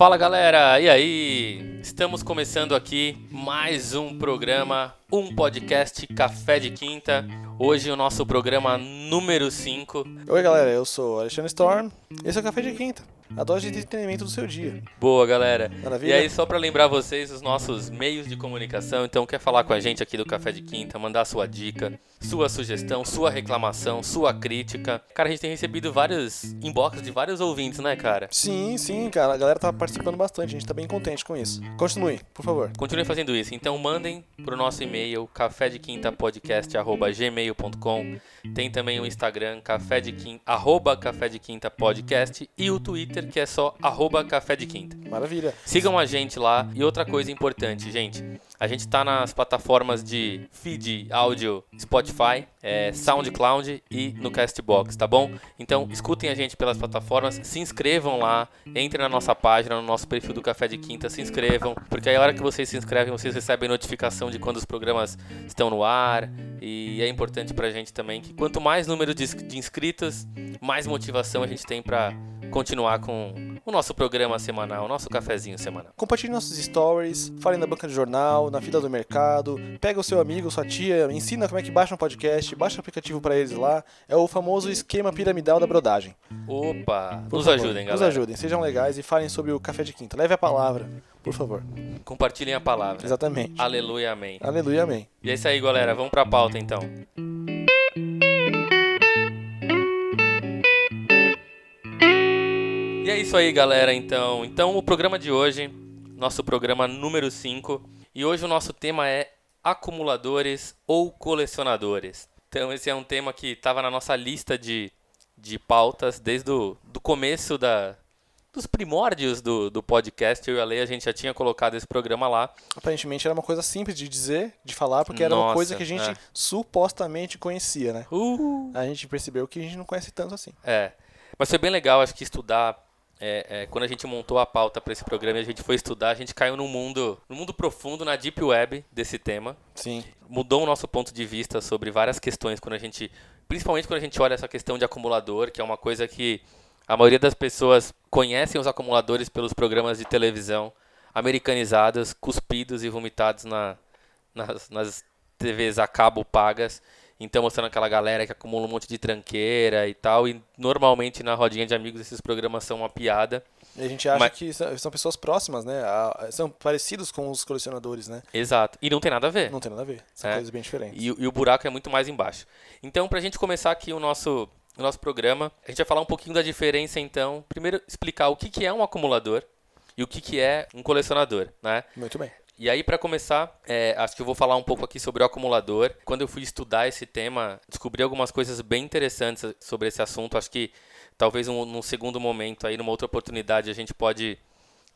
Fala galera, e aí? Estamos começando aqui mais um programa, um podcast Café de Quinta. Hoje o nosso programa número 5. Oi galera, eu sou Alexandre Storm, esse é o Café de Quinta, a dose de entretenimento do seu dia. Boa galera. Maravilha? E aí, só para lembrar vocês os nossos meios de comunicação, então quer falar com a gente aqui do Café de Quinta, mandar sua dica, sua sugestão, sua reclamação, sua crítica. Cara, a gente tem recebido vários inbox de vários ouvintes, né, cara? Sim, sim, cara, a galera tá participando bastante, a gente tá bem contente com isso. Continue, por favor. Continue fazendo isso. Então mandem pro nosso e-mail cafédequintapodcast@gmail.com. Tem também o Instagram café de quinta, arroba café de quinta podcast e o Twitter que é só arroba café de quinta. Maravilha. Sigam a gente lá. E outra coisa importante, gente. A gente tá nas plataformas de feed, áudio, Spotify, é, SoundCloud e no Castbox, tá bom? Então escutem a gente pelas plataformas, se inscrevam lá, entrem na nossa página, no nosso perfil do Café de Quinta, se inscrevam, porque aí a hora que vocês se inscrevem, vocês recebem notificação de quando os programas estão no ar. E é importante pra gente também que quanto mais número de, de inscritos, mais motivação a gente tem pra continuar com o nosso programa semanal, o nosso cafezinho semanal. Compartilhe nossos stories, falem na banca de jornal, na fila do mercado, pega o seu amigo, sua tia, ensina como é que baixa um podcast, baixa o aplicativo pra eles lá. É o famoso esquema piramidal da brodagem. Opa, Por nos favor, ajudem, Nos galera. ajudem, sejam legais e falem sobre o Café de Quinta. Leve a palavra, por favor. Compartilhem a palavra. Exatamente. Aleluia, amém. Aleluia, amém. E é isso aí, galera. Vamos pra pauta então. E é isso aí, galera. Então, então o programa de hoje, nosso programa número 5, e hoje o nosso tema é acumuladores ou colecionadores. Então, esse é um tema que estava na nossa lista de, de pautas desde o do começo da, dos primórdios do, do podcast. Eu e a Lei, a gente já tinha colocado esse programa lá. Aparentemente era uma coisa simples de dizer, de falar, porque era uma Nossa, coisa que a gente é. supostamente conhecia, né? Uh! A gente percebeu que a gente não conhece tanto assim. É. Mas foi bem legal, acho que estudar. É, é, quando a gente montou a pauta para esse programa e a gente foi estudar, a gente caiu num mundo, num mundo profundo, na deep web desse tema. Sim. Mudou o nosso ponto de vista sobre várias questões quando a gente, principalmente quando a gente olha essa questão de acumulador, que é uma coisa que a maioria das pessoas conhecem os acumuladores pelos programas de televisão americanizados, cuspidos e vomitados na, nas, nas TVs a cabo pagas. Então mostrando aquela galera que acumula um monte de tranqueira e tal. E normalmente na rodinha de amigos esses programas são uma piada. E a gente acha Mas- que são são pessoas próximas, né? A- São parecidos com os colecionadores, né? Exato. E não tem nada a ver. Não tem nada a ver. São É. coisas bem diferentes. E, o- e o buraco é muito mais embaixo. Então, pra gente começar aqui o nosso, o nosso programa, a gente vai falar um pouquinho da diferença, então. Primeiro, explicar o que, que é um acumulador e o que, que é um colecionador, né? Muito bem. E aí, para começar, é, acho que eu vou falar um pouco aqui sobre o acumulador. Quando eu fui estudar esse tema, descobri algumas coisas bem interessantes sobre esse assunto. Acho que talvez um, num segundo momento, aí, numa outra oportunidade, a gente pode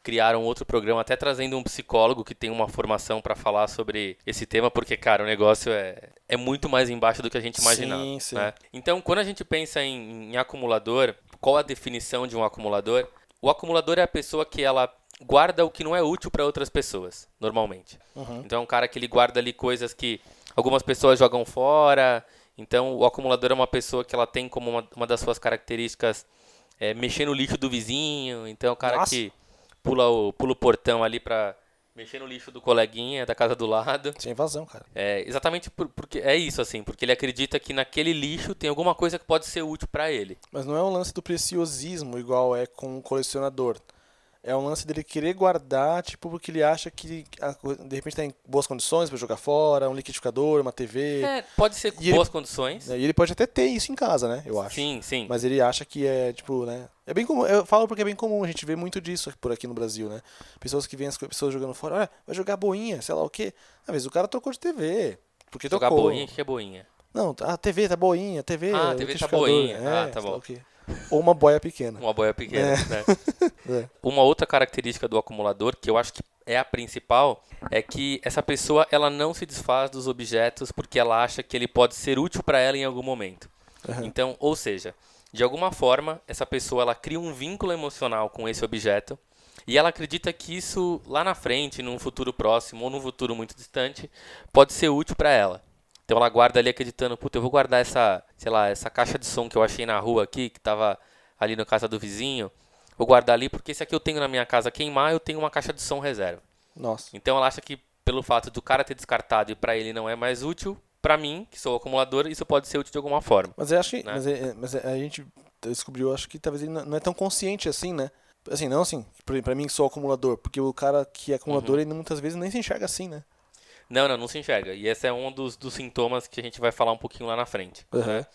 criar um outro programa, até trazendo um psicólogo que tem uma formação para falar sobre esse tema, porque, cara, o negócio é, é muito mais embaixo do que a gente imaginava. Sim, sim. né? Então, quando a gente pensa em, em acumulador, qual a definição de um acumulador? O acumulador é a pessoa que ela guarda o que não é útil para outras pessoas, normalmente. Uhum. Então é um cara que ele guarda ali coisas que algumas pessoas jogam fora. Então o acumulador é uma pessoa que ela tem como uma, uma das suas características é, mexer no lixo do vizinho. Então é o cara Nossa. que pula o, pula o portão ali pra mexer no lixo do coleguinha da casa do lado. Sem invasão, cara. É, exatamente por- porque é isso assim, porque ele acredita que naquele lixo tem alguma coisa que pode ser útil para ele. Mas não é um lance do preciosismo igual é com o colecionador. É um lance dele querer guardar, tipo, porque ele acha que a de repente tá em boas condições pra jogar fora, um liquidificador, uma TV. É, pode ser com E ele- boas condições. né? E ele pode até ter isso em casa, né? Eu acho. Sim, sim. Mas ele acha que é, tipo, né? É bem comum. Eu falo porque é bem comum, a gente vê muito disso por aqui no Brasil, né? Pessoas que veem as pessoas jogando fora, olha, vai jogar boinha, sei lá o quê. Às vezes o cara trocou de TV. Porque Jogar boinha, o que é boinha? Não, a TV tá boinha, TV. Ah, a TV tá boinha. É, Ah, tá bom. Ou uma boia pequena. Uma boia pequena, né? É. Uma outra característica do acumulador, que eu acho que é a principal, é que essa pessoa ela não se desfaz dos objetos porque ela acha que ele pode ser útil para ela em algum momento. Aham. Então, ou seja, de alguma forma, essa pessoa ela cria um vínculo emocional com esse objeto e ela acredita que isso lá na frente, num futuro próximo ou num futuro muito distante, pode ser útil para ela. Então ela guarda ali acreditando, puta, eu vou guardar essa, sei lá, essa caixa de som que eu achei na rua aqui, que tava ali na casa do vizinho, vou guardar ali porque esse aqui eu tenho na minha casa queimar, eu tenho uma caixa de som reserva. Nossa. Então ela acha que pelo fato do cara ter descartado e para ele não é mais útil, para mim, que sou acumulador, isso pode ser útil de alguma forma. Mas eu acho que. Né? Mas, é- mas é- a gente descobriu, acho que talvez ele não é tão consciente assim, né? Assim, não assim, pra, pra mim que sou acumulador, porque o cara que é Uhum. acumulador, ele muitas vezes nem se enxerga assim, né? Não, não, não se enxerga. E esse é um dos, dos sintomas que a gente vai falar um pouquinho lá na frente. Uhum. né?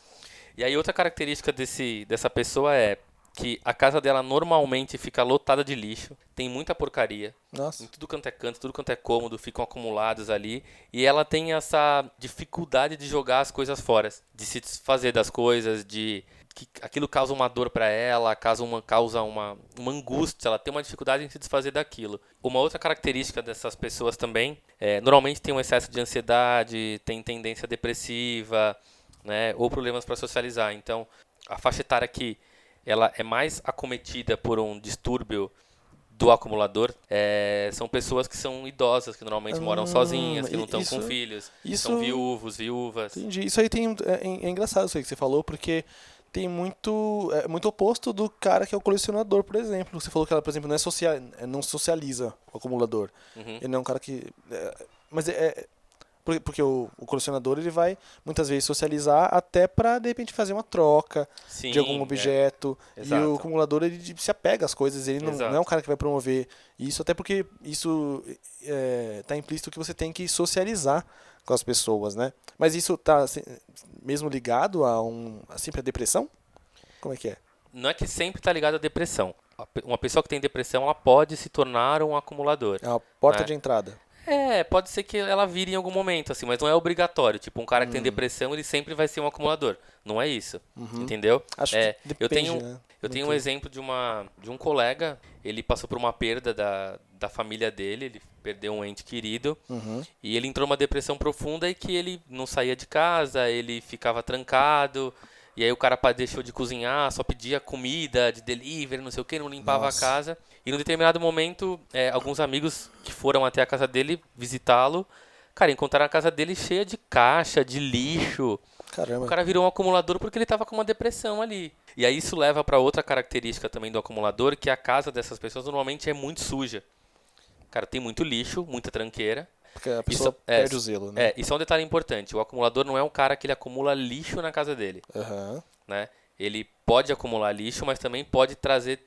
E aí outra característica desse, dessa pessoa é que a casa dela normalmente fica lotada de lixo, tem muita porcaria, Nossa. em tudo quanto é canto, tudo quanto é cômodo, ficam acumulados ali. E ela tem essa dificuldade de jogar as coisas fora, de se desfazer das coisas, de que aquilo causa uma dor para ela, causa uma causa uma, uma angústia, ela tem uma dificuldade em se desfazer daquilo. Uma outra característica dessas pessoas também, é, normalmente tem um excesso de ansiedade, tem tendência depressiva, né, ou problemas para socializar. Então, a faixa etária que ela é mais acometida por um distúrbio do acumulador é, são pessoas que são idosas, que normalmente moram Hum, sozinhas, que não estão com filhos, isso- são viúvos, viúvas. Entendi. Isso aí tem. É, é engraçado isso aí que você falou, porque tem muito. É muito oposto do cara que é o colecionador, por exemplo. Você falou que ela, por exemplo, não, é social, é, não socializa o acumulador. Uhum. Ele não é um cara que. é, mas é. é- porque porque o, o colecionador ele vai muitas vezes socializar até pra de repente fazer uma troca Sim, de algum é. objeto. e Exato. o acumulador ele se apega às coisas, ele não, não é um cara que vai promover isso, até porque isso é, tá implícito que você tem que socializar com as pessoas, né? Mas isso tá assim, mesmo ligado a um assim para depressão? Como é que é? Não é que sempre está ligado à depressão. A Uma pessoa que tem depressão, ela pode se tornar um acumulador. É uma porta É. de entrada. É, pode ser que ela vire em algum momento, assim, mas não é obrigatório. Tipo, um cara Hum. que tem depressão, ele sempre vai ser um acumulador. Não é isso. Entendeu? Uhum. Acho É, que eu depende, tenho, né? eu tenho um exemplo de, uma, de um colega, ele passou por uma perda da, da família dele, ele perdeu um ente querido, Uhum. e ele entrou numa depressão profunda e que ele não saía de casa, ele ficava trancado, e aí o cara deixou de cozinhar, só pedia comida de delivery, não sei o que, não limpava Nossa. a casa. E num determinado momento, é, alguns amigos que foram até a casa dele visitá-lo, cara, encontraram a casa dele cheia de caixa, de lixo. Caramba. O cara virou um acumulador porque ele tava com uma depressão ali. E aí isso leva para outra característica também do acumulador, que a casa dessas pessoas normalmente é muito suja. Cara, tem muito lixo, muita tranqueira. Porque a pessoa é, perde o zelo, né? É, isso é um detalhe importante. O acumulador não é um cara que ele acumula lixo na casa dele, Aham. né? Ele pode acumular lixo, mas também pode trazer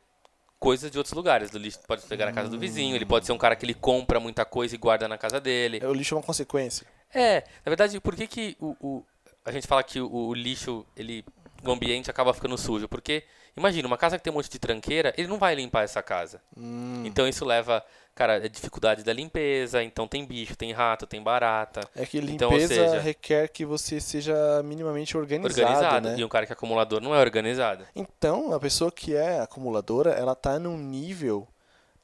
coisas de outros lugares. Do lixo pode pegar na casa do vizinho, ele pode ser um cara que ele compra muita coisa e guarda na casa dele. É, O lixo é uma consequência. É, na verdade, por que, que o, o- a gente fala que o, o lixo, ele, o ambiente acaba ficando sujo? Porque, imagina, uma casa que tem um monte de tranqueira, ele não vai limpar essa casa. Hum. Então isso leva, cara, a dificuldade da limpeza, então tem bicho, tem rato, tem barata. É que limpeza Então, seja- requer que você seja minimamente organizado, Organizado. né? E um cara que é acumulador não é organizado. Então, a pessoa que é acumuladora, ela tá num nível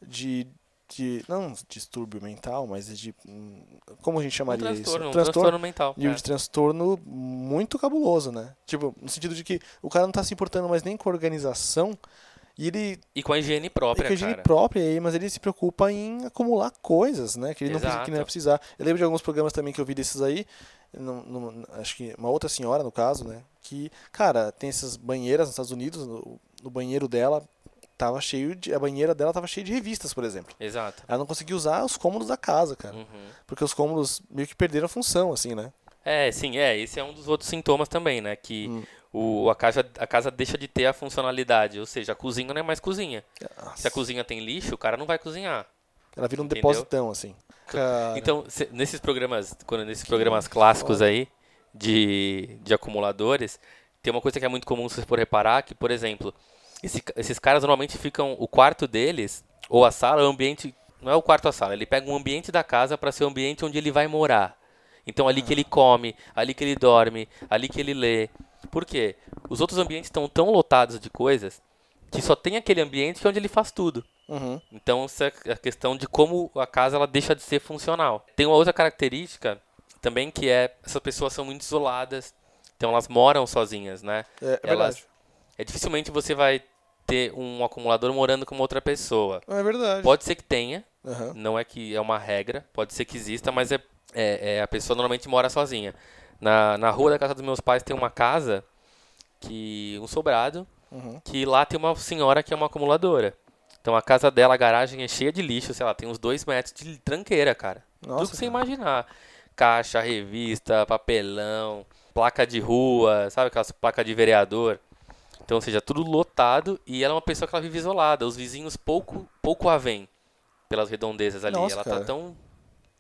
de, de não distúrbio mental, mas de hum, como a gente Um chamaria transtorno, isso? um transtorno mental. nível é. de transtorno muito cabuloso, né? Tipo, no sentido de que o cara não tá se importando mais nem com a organização e ele E com a higiene própria, com a higiene cara. própria aí, mas ele se preocupa em acumular coisas, né? Que ele não, precisa, que não Exato. precisar. Eu lembro de alguns programas também que eu vi desses aí, num- num- acho que uma outra senhora, no caso, né? Que, cara, tem essas banheiras nos Estados Unidos, no, no banheiro dela tava cheio de. A banheira dela tava cheia de revistas, por exemplo. Exato. Ela não conseguia usar os cômodos da casa, cara. Uhum. Porque os cômodos meio que perderam a função, assim, né? É, sim, é. Esse é um dos outros sintomas também, né? Que Hum. O, a, casa, a casa deixa de ter a funcionalidade. Ou seja, a cozinha não é mais cozinha. Se a cozinha tem lixo, o cara não vai cozinhar. Ela vira um Entendeu? depositão, assim. Cara, Então, se- nesses programas, quando nesses programas clássicos aí de, de acumuladores, tem uma coisa que é muito comum se for reparar, que, por exemplo, esse esses caras normalmente ficam o quarto deles ou a sala, é o ambiente, não é o quarto a sala, ele pega um ambiente da casa para ser o ambiente onde ele vai morar. Então ali que ele come, ali que ele dorme, ali que ele lê. Por quê? Os outros ambientes estão tão lotados de coisas que só tem aquele ambiente que é onde ele faz tudo. uhum. Então, isso é a questão de como a casa ela deixa de ser funcional. Tem uma outra característica também que é essas pessoas são muito isoladas, então elas moram sozinhas, né? É, é Elas- verdade. É dificilmente você vai ter um acumulador morando com uma outra pessoa. É verdade. Pode ser que tenha, Aham. não é que é uma regra, pode ser que exista, mas é, é, é- a pessoa normalmente mora sozinha. Na, na rua da casa dos meus pais tem uma casa que um sobrado Uhum. que lá tem uma senhora que é uma acumuladora. Então a casa dela, a garagem é cheia de lixo, sei lá, tem uns dois metros de tranqueira, cara. Tudo Nossa, que você cara. imaginar. Caixa, revista, papelão, placa de rua, sabe aquelas placas de vereador. Então, ou seja, tudo lotado e ela é uma pessoa que ela vive isolada. Os vizinhos pouco, pouco a veem pelas redondezas ali. Nossa, ela cara. tá tão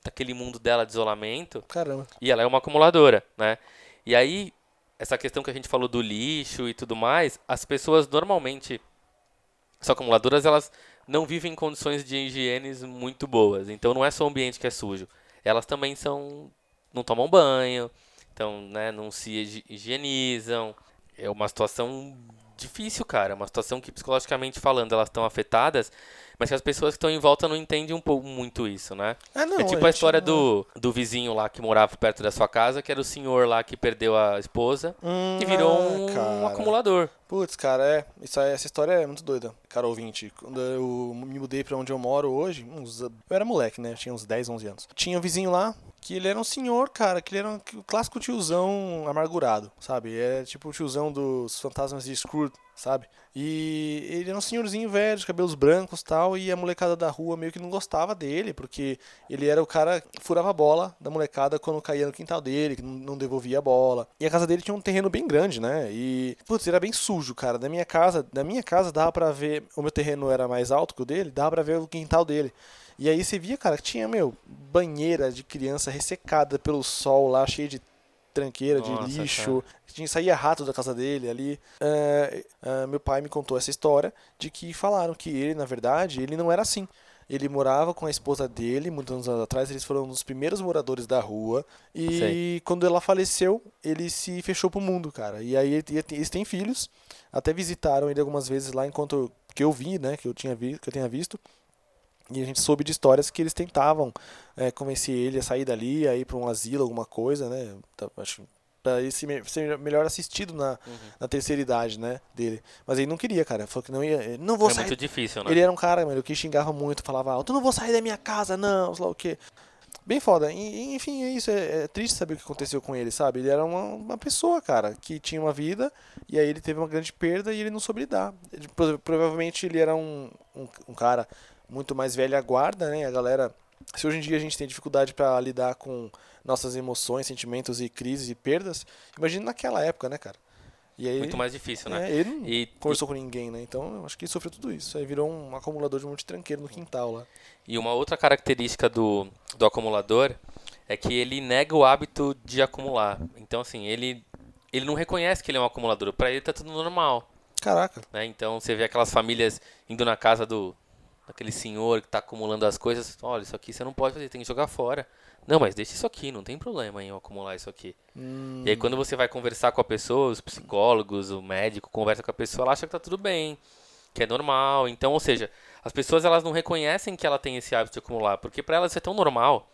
naquele mundo dela de isolamento Caramba. e ela é uma acumuladora, né? E aí, essa questão que a gente falou do lixo e tudo mais, as pessoas normalmente, as acumuladoras, elas não vivem em condições de higiene muito boas. Então, não é só o ambiente que é sujo. Elas também são, não tomam banho, então, né, não se higi- higienizam. É uma situação difícil, cara. É uma situação que, psicologicamente falando, elas estão afetadas, mas que as pessoas que estão em volta não entendem um pouco muito isso, né? É, não, é tipo a história não- do, do vizinho lá que morava perto da sua casa, que era o senhor lá que perdeu a esposa Hum, e virou ah, um, cara. acumulador. Putz, cara, é. Isso, essa história é muito doida, cara ouvinte. Quando eu me mudei pra onde eu moro hoje, uns, eu era moleque, né? Eu tinha uns 10, 11 anos. Tinha um vizinho lá que ele era um senhor, cara, que ele era um, clássico tiozão amargurado, sabe? É tipo o tiozão dos fantasmas de Scrooge, sabe? E ele era um senhorzinho velho, de cabelos brancos tal, e a molecada da rua meio que não gostava dele, porque ele era o cara que furava a bola da molecada quando caía no quintal dele, que não não devolvia a bola. E a casa dele tinha um terreno bem grande, né? E, putz, era bem sujo, cara. Da minha casa, da minha casa dava pra ver, o meu terreno era mais alto que o dele, dava pra ver o quintal dele. E aí você via, cara, que tinha, meu, banheira de criança ressecada pelo sol lá, cheia de tranqueira, Nossa, de lixo. Tinha, saía rato da casa dele ali. É, é, meu pai me contou essa história de que falaram que ele, na verdade, ele não era assim. Ele morava com a esposa dele, muitos anos atrás, eles foram um dos primeiros moradores da rua. E Sei. quando ela faleceu, ele se fechou pro mundo, cara. E aí ele- eles têm filhos, até visitaram ele algumas vezes lá enquanto que eu vi, né, que eu tinha vi, que eu tenha visto. E a gente soube de histórias que eles tentavam é, convencer ele a sair dali, a ir para um asilo, alguma coisa, né? Tá, Acho para ele me- ser melhor assistido na, Uhum. na terceira idade, né, dele. Mas ele não queria, cara. Falou que não ia, ele, não vou É sair. muito difícil, né? Ele era um cara, mano, que xingava muito, falava alto, não vou sair da minha casa, não, sei lá o quê. Bem foda. E- enfim, é isso. É, é triste saber o que aconteceu com ele, sabe? Ele era uma, uma pessoa, cara, que tinha uma vida e aí ele teve uma grande perda e ele não soube lidar. Ele, pro- provavelmente ele era um, um, um cara muito mais velha guarda, né? A galera. Se hoje em dia a gente tem dificuldade pra lidar com nossas emoções, sentimentos e crises e perdas, imagina naquela época, né, cara? E aí, Muito mais difícil, né? é, ele não E, conversou com ninguém, né? Então eu acho que ele sofreu tudo isso. Aí virou um acumulador de um monte de tranqueiro no quintal lá. e uma outra característica do, do acumulador é que ele nega o hábito de acumular. Então, assim, ele, ele não reconhece que ele é um acumulador. Pra ele tá tudo normal. Caraca. né? Então você vê aquelas famílias indo na casa do daquele senhor que está acumulando as coisas. Olha, isso aqui você não pode fazer, tem que jogar fora. Não, mas deixa isso aqui, não tem problema em eu acumular isso aqui. Hum, E aí quando você vai conversar com a pessoa, os psicólogos, o médico conversa com a pessoa, ela acha que tá tudo bem, que é normal. Então, ou seja, as pessoas elas não reconhecem que ela tem esse hábito de acumular, porque para elas isso é tão normal,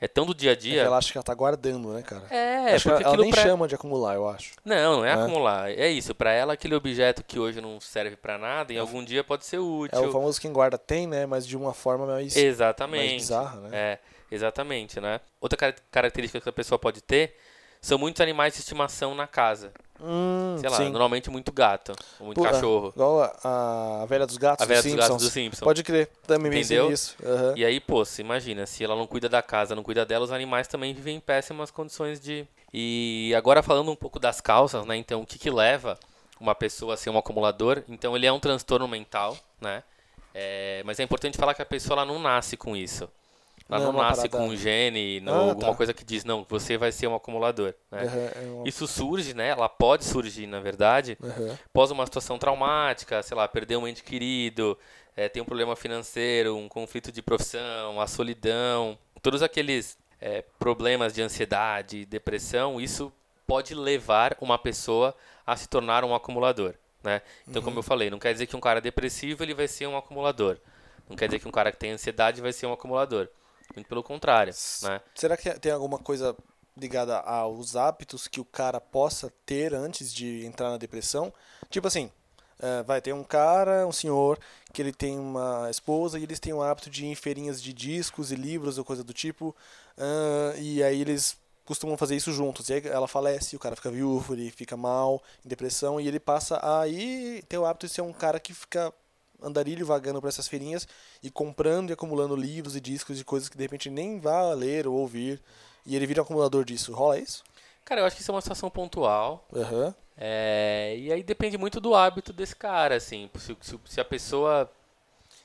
é tão do dia a é dia. ela acha que ela tá guardando, né, cara? É, acho que porque ela, ela nem pra... chama de acumular, eu acho. Não, não é né? acumular. É isso, para ela aquele objeto que hoje não serve para nada, em algum dia pode ser É útil. o famoso quem guarda tem, né? Mas de uma forma mais, mais Exatamente. bizarra, né? É, exatamente, né? Outra car- característica que a pessoa pode ter são muitos animais de estimação na casa. Hum, Sei lá, sim. normalmente muito gato, ou muito Pô, é, cachorro. Igual a, a velha dos gatos A velha dos dos gatos do Simpsons. Pode crer, também Entendeu? nisso. Aham. E aí, pô, você imagina, se ela não cuida da casa, não cuida dela, os animais também vivem em péssimas condições de. E agora falando um pouco das causas, né? Então, o que que leva uma pessoa a ser um acumulador? Então, ele é um transtorno mental, né? É, mas é importante falar que a pessoa ela não nasce com isso. Ela Não é não, nasce parada- com um gene, não, Ah, alguma tá. coisa que diz, não, você vai ser um acumulador, né? Aham, é uma- Isso surge, né? Ela pode surgir, na verdade, aham. após uma situação traumática, sei lá, perder um ente querido, eh, tem um problema financeiro, um conflito de profissão, a solidão, todos aqueles eh, problemas de ansiedade, depressão, isso pode levar uma pessoa a se tornar um acumulador, né? Então, como eu falei, não quer dizer que um cara depressivo ele vai ser um acumulador. Não quer dizer que um cara que tem ansiedade vai ser um acumulador. Muito pelo contrário, né? Será que tem alguma coisa ligada aos hábitos que o cara possa ter antes de entrar na depressão? Tipo assim, eh, vai ter um cara, um senhor, que ele tem uma esposa e eles têm o hábito de ir em feirinhas de discos e livros ou coisa do tipo, ah, e aí eles costumam fazer isso juntos. E aí ela falece, o cara fica viúvo, ele fica mal, em depressão, e ele passa a aí ter o hábito de ser um cara que fica andarilho vagando para essas feirinhas e comprando e acumulando livros e discos de coisas que de repente nem vá ler ou ouvir. E ele vira um acumulador disso. Rola isso? Cara, eu acho que isso é uma situação pontual. Aham. É, e aí depende muito do hábito desse cara, assim. Se, se- se a pessoa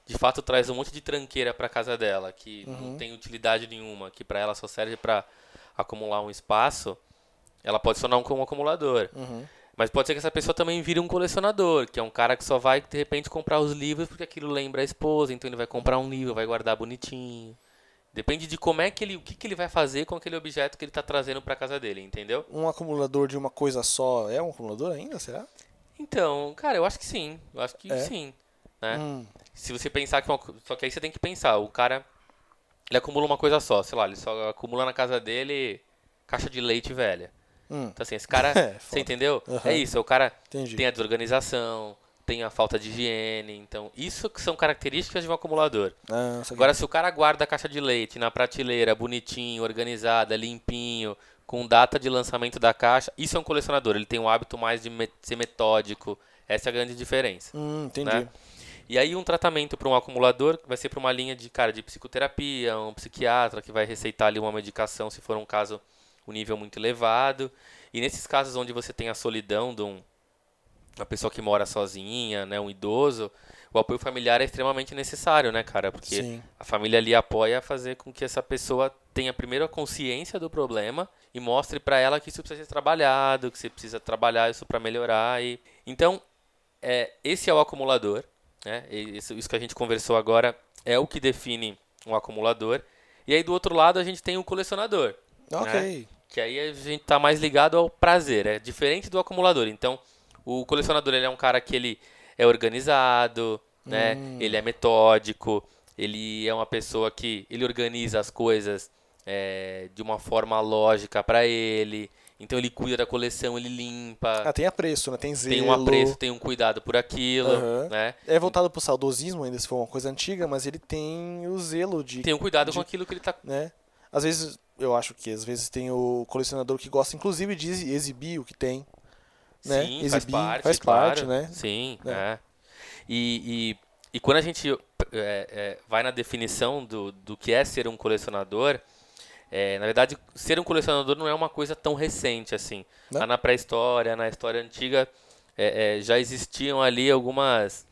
de fato traz um monte de tranqueira pra casa dela, que não tem utilidade nenhuma, que pra ela só serve pra acumular um espaço, ela pode tornar um, um acumulador. Uhum. Mas pode ser que essa pessoa também vire um colecionador, que é um cara que só vai de repente comprar os livros porque aquilo lembra a esposa, então ele vai comprar um livro, vai guardar bonitinho. Depende de como é que ele, o que, que ele vai fazer com aquele objeto que ele tá trazendo pra casa dele, entendeu? Um acumulador de uma coisa só é um acumulador ainda, será? Então, cara, eu acho que sim. Eu acho que É? sim. Né? Hum. Se você pensar que uma, só que aí você tem que pensar, o cara ele acumula uma coisa só, sei lá, ele só acumula na casa dele caixa de leite velha. Hum. Então assim, esse cara, É, você entendeu? Aham. É isso, o cara Entendi. tem a desorganização, tem a falta de higiene, então isso que são características de um acumulador. Ah. Agora se o cara guarda a caixa de leite na prateleira, bonitinho, organizada, limpinho, com data de lançamento da caixa, isso é um colecionador, ele tem um hábito mais de ser metódico. Essa é a grande diferença. Hum, entendi. né? E aí um tratamento para um acumulador vai ser para uma linha de cara de psicoterapia, um psiquiatra que vai receitar ali uma medicação se for um caso um nível muito elevado. E nesses casos onde você tem a solidão de um, uma pessoa que mora sozinha, né, um idoso, o apoio familiar é extremamente necessário, né, cara? Porque Sim. a família ali apoia a fazer com que essa pessoa tenha primeiro a consciência do problema e mostre para ela que isso precisa ser trabalhado, que você precisa trabalhar isso para melhorar. E então é, esse é o acumulador, né? Isso, isso que a gente conversou agora é o que define um acumulador. E aí do outro lado a gente tem o colecionador, Ok. que aí a gente está mais ligado ao prazer, é diferente do acumulador. Então o colecionador ele é um cara que ele é organizado, né? Hum. Ele é metódico, ele é uma pessoa que ele organiza as coisas é, de uma forma lógica para ele. Então ele cuida da coleção, ele limpa, Ah, tem apreço, né? Tem zelo. tem um apreço, tem um cuidado por aquilo, Aham. né? É voltado pro saudosismo ainda, se for uma coisa antiga, mas ele tem o zelo de, Tem um cuidado de- com aquilo que ele tá. né? Às vezes, eu acho que às vezes tem o colecionador que gosta inclusive de exi- exibir o que tem, né? Sim, faz Exibir, parte. faz claro. parte, né? Sim, Né? é. E, e, e quando a gente é, é, vai na definição do, do que é ser um colecionador, é, na verdade, ser um colecionador não é uma coisa tão recente assim. Né? Lá na pré-história, na história antiga, é, é, já existiam ali algumas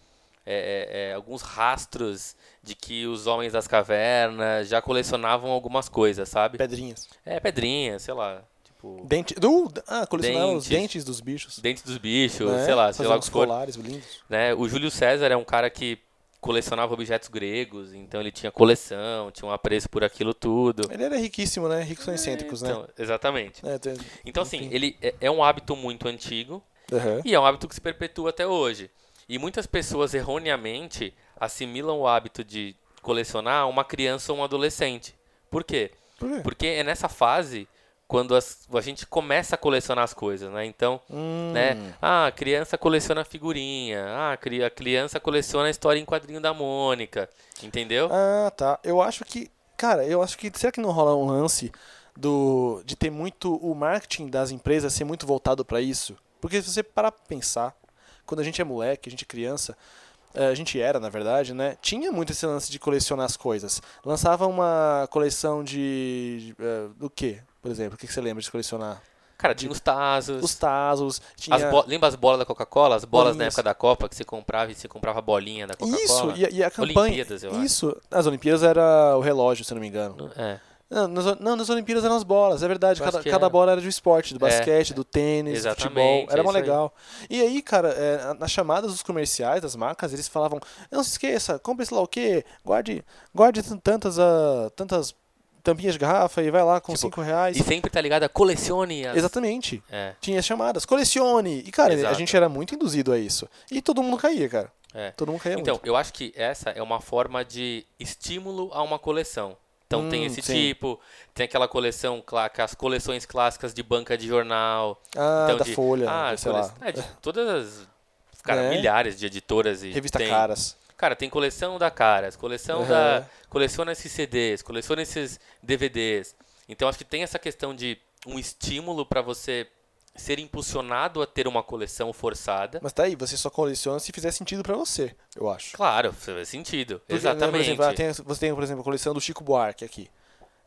é, é, é, alguns rastros de que os homens das cavernas já colecionavam algumas coisas, sabe? Pedrinhas. É, pedrinhas, sei lá, tipo Dente, do, ah, colecionar os Dentes. dentes dos bichos. dentes dos bichos, né? sei lá, sei lá o uns que for. colares lindos. né? O Júlio César é um cara que colecionava objetos gregos, então ele tinha coleção, tinha um apreço por aquilo tudo. Ele era riquíssimo, né? Ricos são excêntricos, Então, exatamente. né? É, tem- Então, assim, enfim. ele é, é um hábito muito antigo Aham. e é um hábito que se perpetua até hoje. E muitas pessoas erroneamente assimilam o hábito de colecionar uma criança ou um adolescente. Por quê? Por quê? Porque é nessa fase quando as- a gente começa a colecionar as coisas, né? Então, Hum, né? Ah, a criança coleciona figurinha. Ah, a cri- a criança coleciona a história em quadrinho da Mônica. Entendeu? Ah, tá. Eu acho que. Cara, eu acho que. Será que não rola um lance do de ter muito. O marketing das empresas ser muito voltado pra isso? Porque se você parar pra pensar, quando a gente é moleque, a gente é criança. eh, A gente era, na verdade, né? Tinha muito esse lance de colecionar as coisas. Lançava uma coleção de. eh, do quê? Por exemplo, o que que você lembra de colecionar? Cara, tinha os Tazos. Os Tazos. Tinha... As Lembra as bolas da Coca-Cola? As bolas na Bolinhas. época da Copa que você comprava e você comprava a bolinha da Coca-Cola? Isso, e, a- e a campanha. Olimpíadas, eu acho. Isso, as Olimpíadas era o relógio, se não me engano. É. Não, nas, não, nas Olimpíadas eram as bolas, é verdade. Cada, cada bola era de esporte, do É, basquete, do tênis, do exatamente, futebol. Era é mó isso aí. legal. E aí, cara, é, nas chamadas dos comerciais, das marcas, eles falavam: não se esqueça, compre sei lá o quê, guarde, guarde tantas, ah, tantas tampinhas de garrafa e vai lá com Tipo, 5 reais. E sempre tá ligado a colecione as... Exatamente. É, Tinha as chamadas, colecione. E, cara, a Exato. gente era muito induzido a isso. E todo mundo caía, cara. é. Todo mundo caía Então, muito. eu acho que essa é uma forma de estímulo a uma coleção. Então tem Hum, esse sim. tipo, tem aquela coleção, as coleções clássicas de banca de jornal, Ah, então, da de- Folha, Ah, sei cole- lá. é, de todas as. Cara, É. milhares de editoras e. Revista tem, Caras. Cara, tem coleção da Caras, coleção Aham. da. Coleciona esses CDs, coleciona esses DVDs. Então acho que tem essa questão de um estímulo para você ser impulsionado a ter uma coleção forçada. Mas tá aí, você só coleciona se fizer sentido pra você, eu acho. Claro, faz sentido. Porque, né, Exatamente. Por exemplo, ah, tem- você tem, por exemplo, a coleção do Chico Buarque aqui.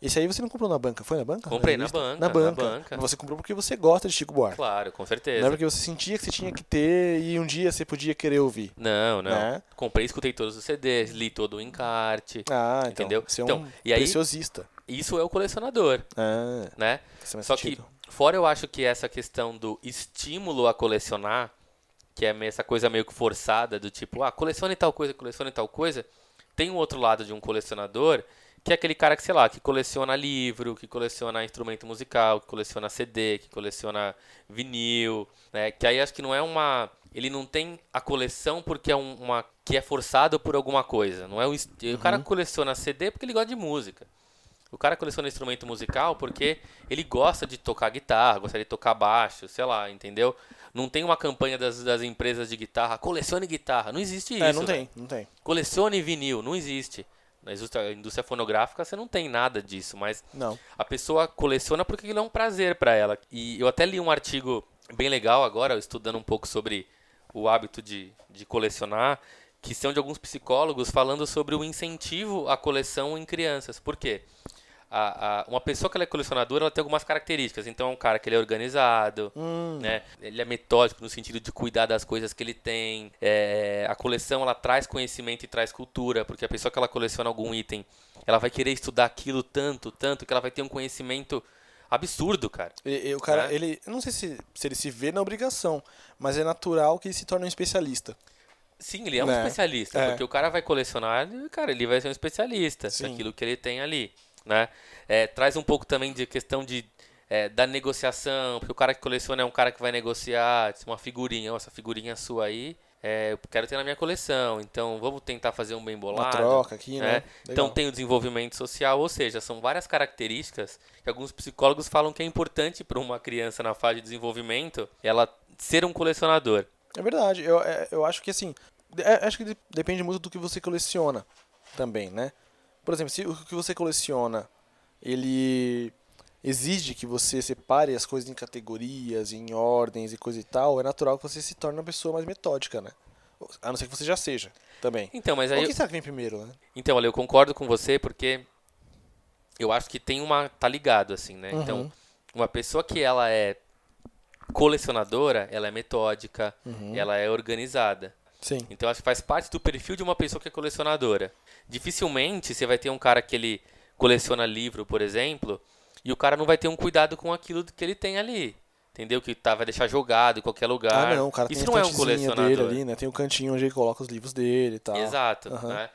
Esse aí você não comprou na banca, foi na banca? Comprei na revista? banca, Na na banca. banca. Você comprou porque você gosta de Chico Buarque. Claro, com Não é certeza. porque você sentia que você tinha que ter e um dia você podia querer ouvir. Não, não. Né? Comprei, escutei todos os CDs, li todo o encarte. Ah, então, Entendeu? Você é um Então, e aí- preciosista. Isso é o colecionador, Ah, né? mais Só que, sentido. Fora eu acho que essa questão do estímulo a colecionar, que é essa coisa meio que forçada, do tipo, ah, colecione tal coisa, colecione tal coisa, tem um outro lado de um colecionador, que é aquele cara que, sei lá, que coleciona livro, que coleciona instrumento musical, que coleciona CD, que coleciona vinil, né? Que aí acho que não é uma... Ele não tem a coleção porque é um- uma... que é forçado por alguma coisa. Não é o, est- o cara coleciona CD porque ele gosta de música. O cara coleciona instrumento musical porque ele gosta de tocar guitarra, gosta de tocar baixo, sei lá, entendeu? Não tem uma campanha das, das empresas de guitarra, colecione guitarra. Não existe isso. É, não tem, não tem. Colecione vinil, não existe. Na indústria, indústria fonográfica você não tem nada disso, mas Não. a pessoa coleciona porque aquilo é um prazer para ela. E eu até li um artigo bem legal agora, estudando um pouco sobre o hábito de, de colecionar, que são de alguns psicólogos falando sobre o incentivo à coleção em crianças. Por quê? A, a- uma pessoa que ela é colecionadora, ela tem algumas características. Então, é um cara que ele é organizado, Hum, né? Ele é metódico no sentido de cuidar das coisas que ele tem. É, a coleção ela traz conhecimento e traz cultura, porque a pessoa que ela coleciona algum item, ela vai querer estudar aquilo tanto, tanto que ela vai ter um conhecimento absurdo, cara. E- e o cara, Né? ele. eu Não sei se, se ele se vê na obrigação, mas é natural que ele se torne um especialista. Sim, ele é um Né? especialista, É. porque o cara vai colecionar, e, cara, ele vai ser um especialista Sim. naquilo que ele tem ali, né? É, traz um pouco também de questão de é, da negociação, porque o cara que coleciona é um cara que vai negociar, diz, uma figurinha, ó, essa figurinha sua aí, é, eu quero ter na minha coleção, então vamos tentar fazer um bem Uma bolado. troca aqui, né? né? Então tem o desenvolvimento social, ou seja, são várias características que alguns psicólogos falam que é importante para uma criança na fase de desenvolvimento ela ser um colecionador. É verdade. Eu, é, eu acho que assim. é, acho que de- depende muito do que você coleciona também, né? Por exemplo, se o que você coleciona ele exige que você separe as coisas em categorias, em ordens e coisa e tal, é natural que você se torne uma pessoa mais metódica, né? A não ser que você já seja também. Então, mas aí o que será que vem primeiro, né? Então, olha, eu concordo com você porque eu acho que tem uma. tá ligado, assim, né? Uhum. Então, uma pessoa que ela é colecionadora, ela é metódica, Uhum. ela é organizada. Sim. Então, acho que faz parte do perfil de uma pessoa que é colecionadora. Dificilmente você vai ter um cara que ele coleciona livro, por exemplo, e o cara não vai ter um cuidado com aquilo que ele tem ali. Entendeu? Que tá, vai deixar jogado em qualquer lugar. Ah, não, o cara Isso tem não é um colecionador. dele ali, né? Tem o cantinho onde ele coloca os livros dele e tal. Exato. Aham. né?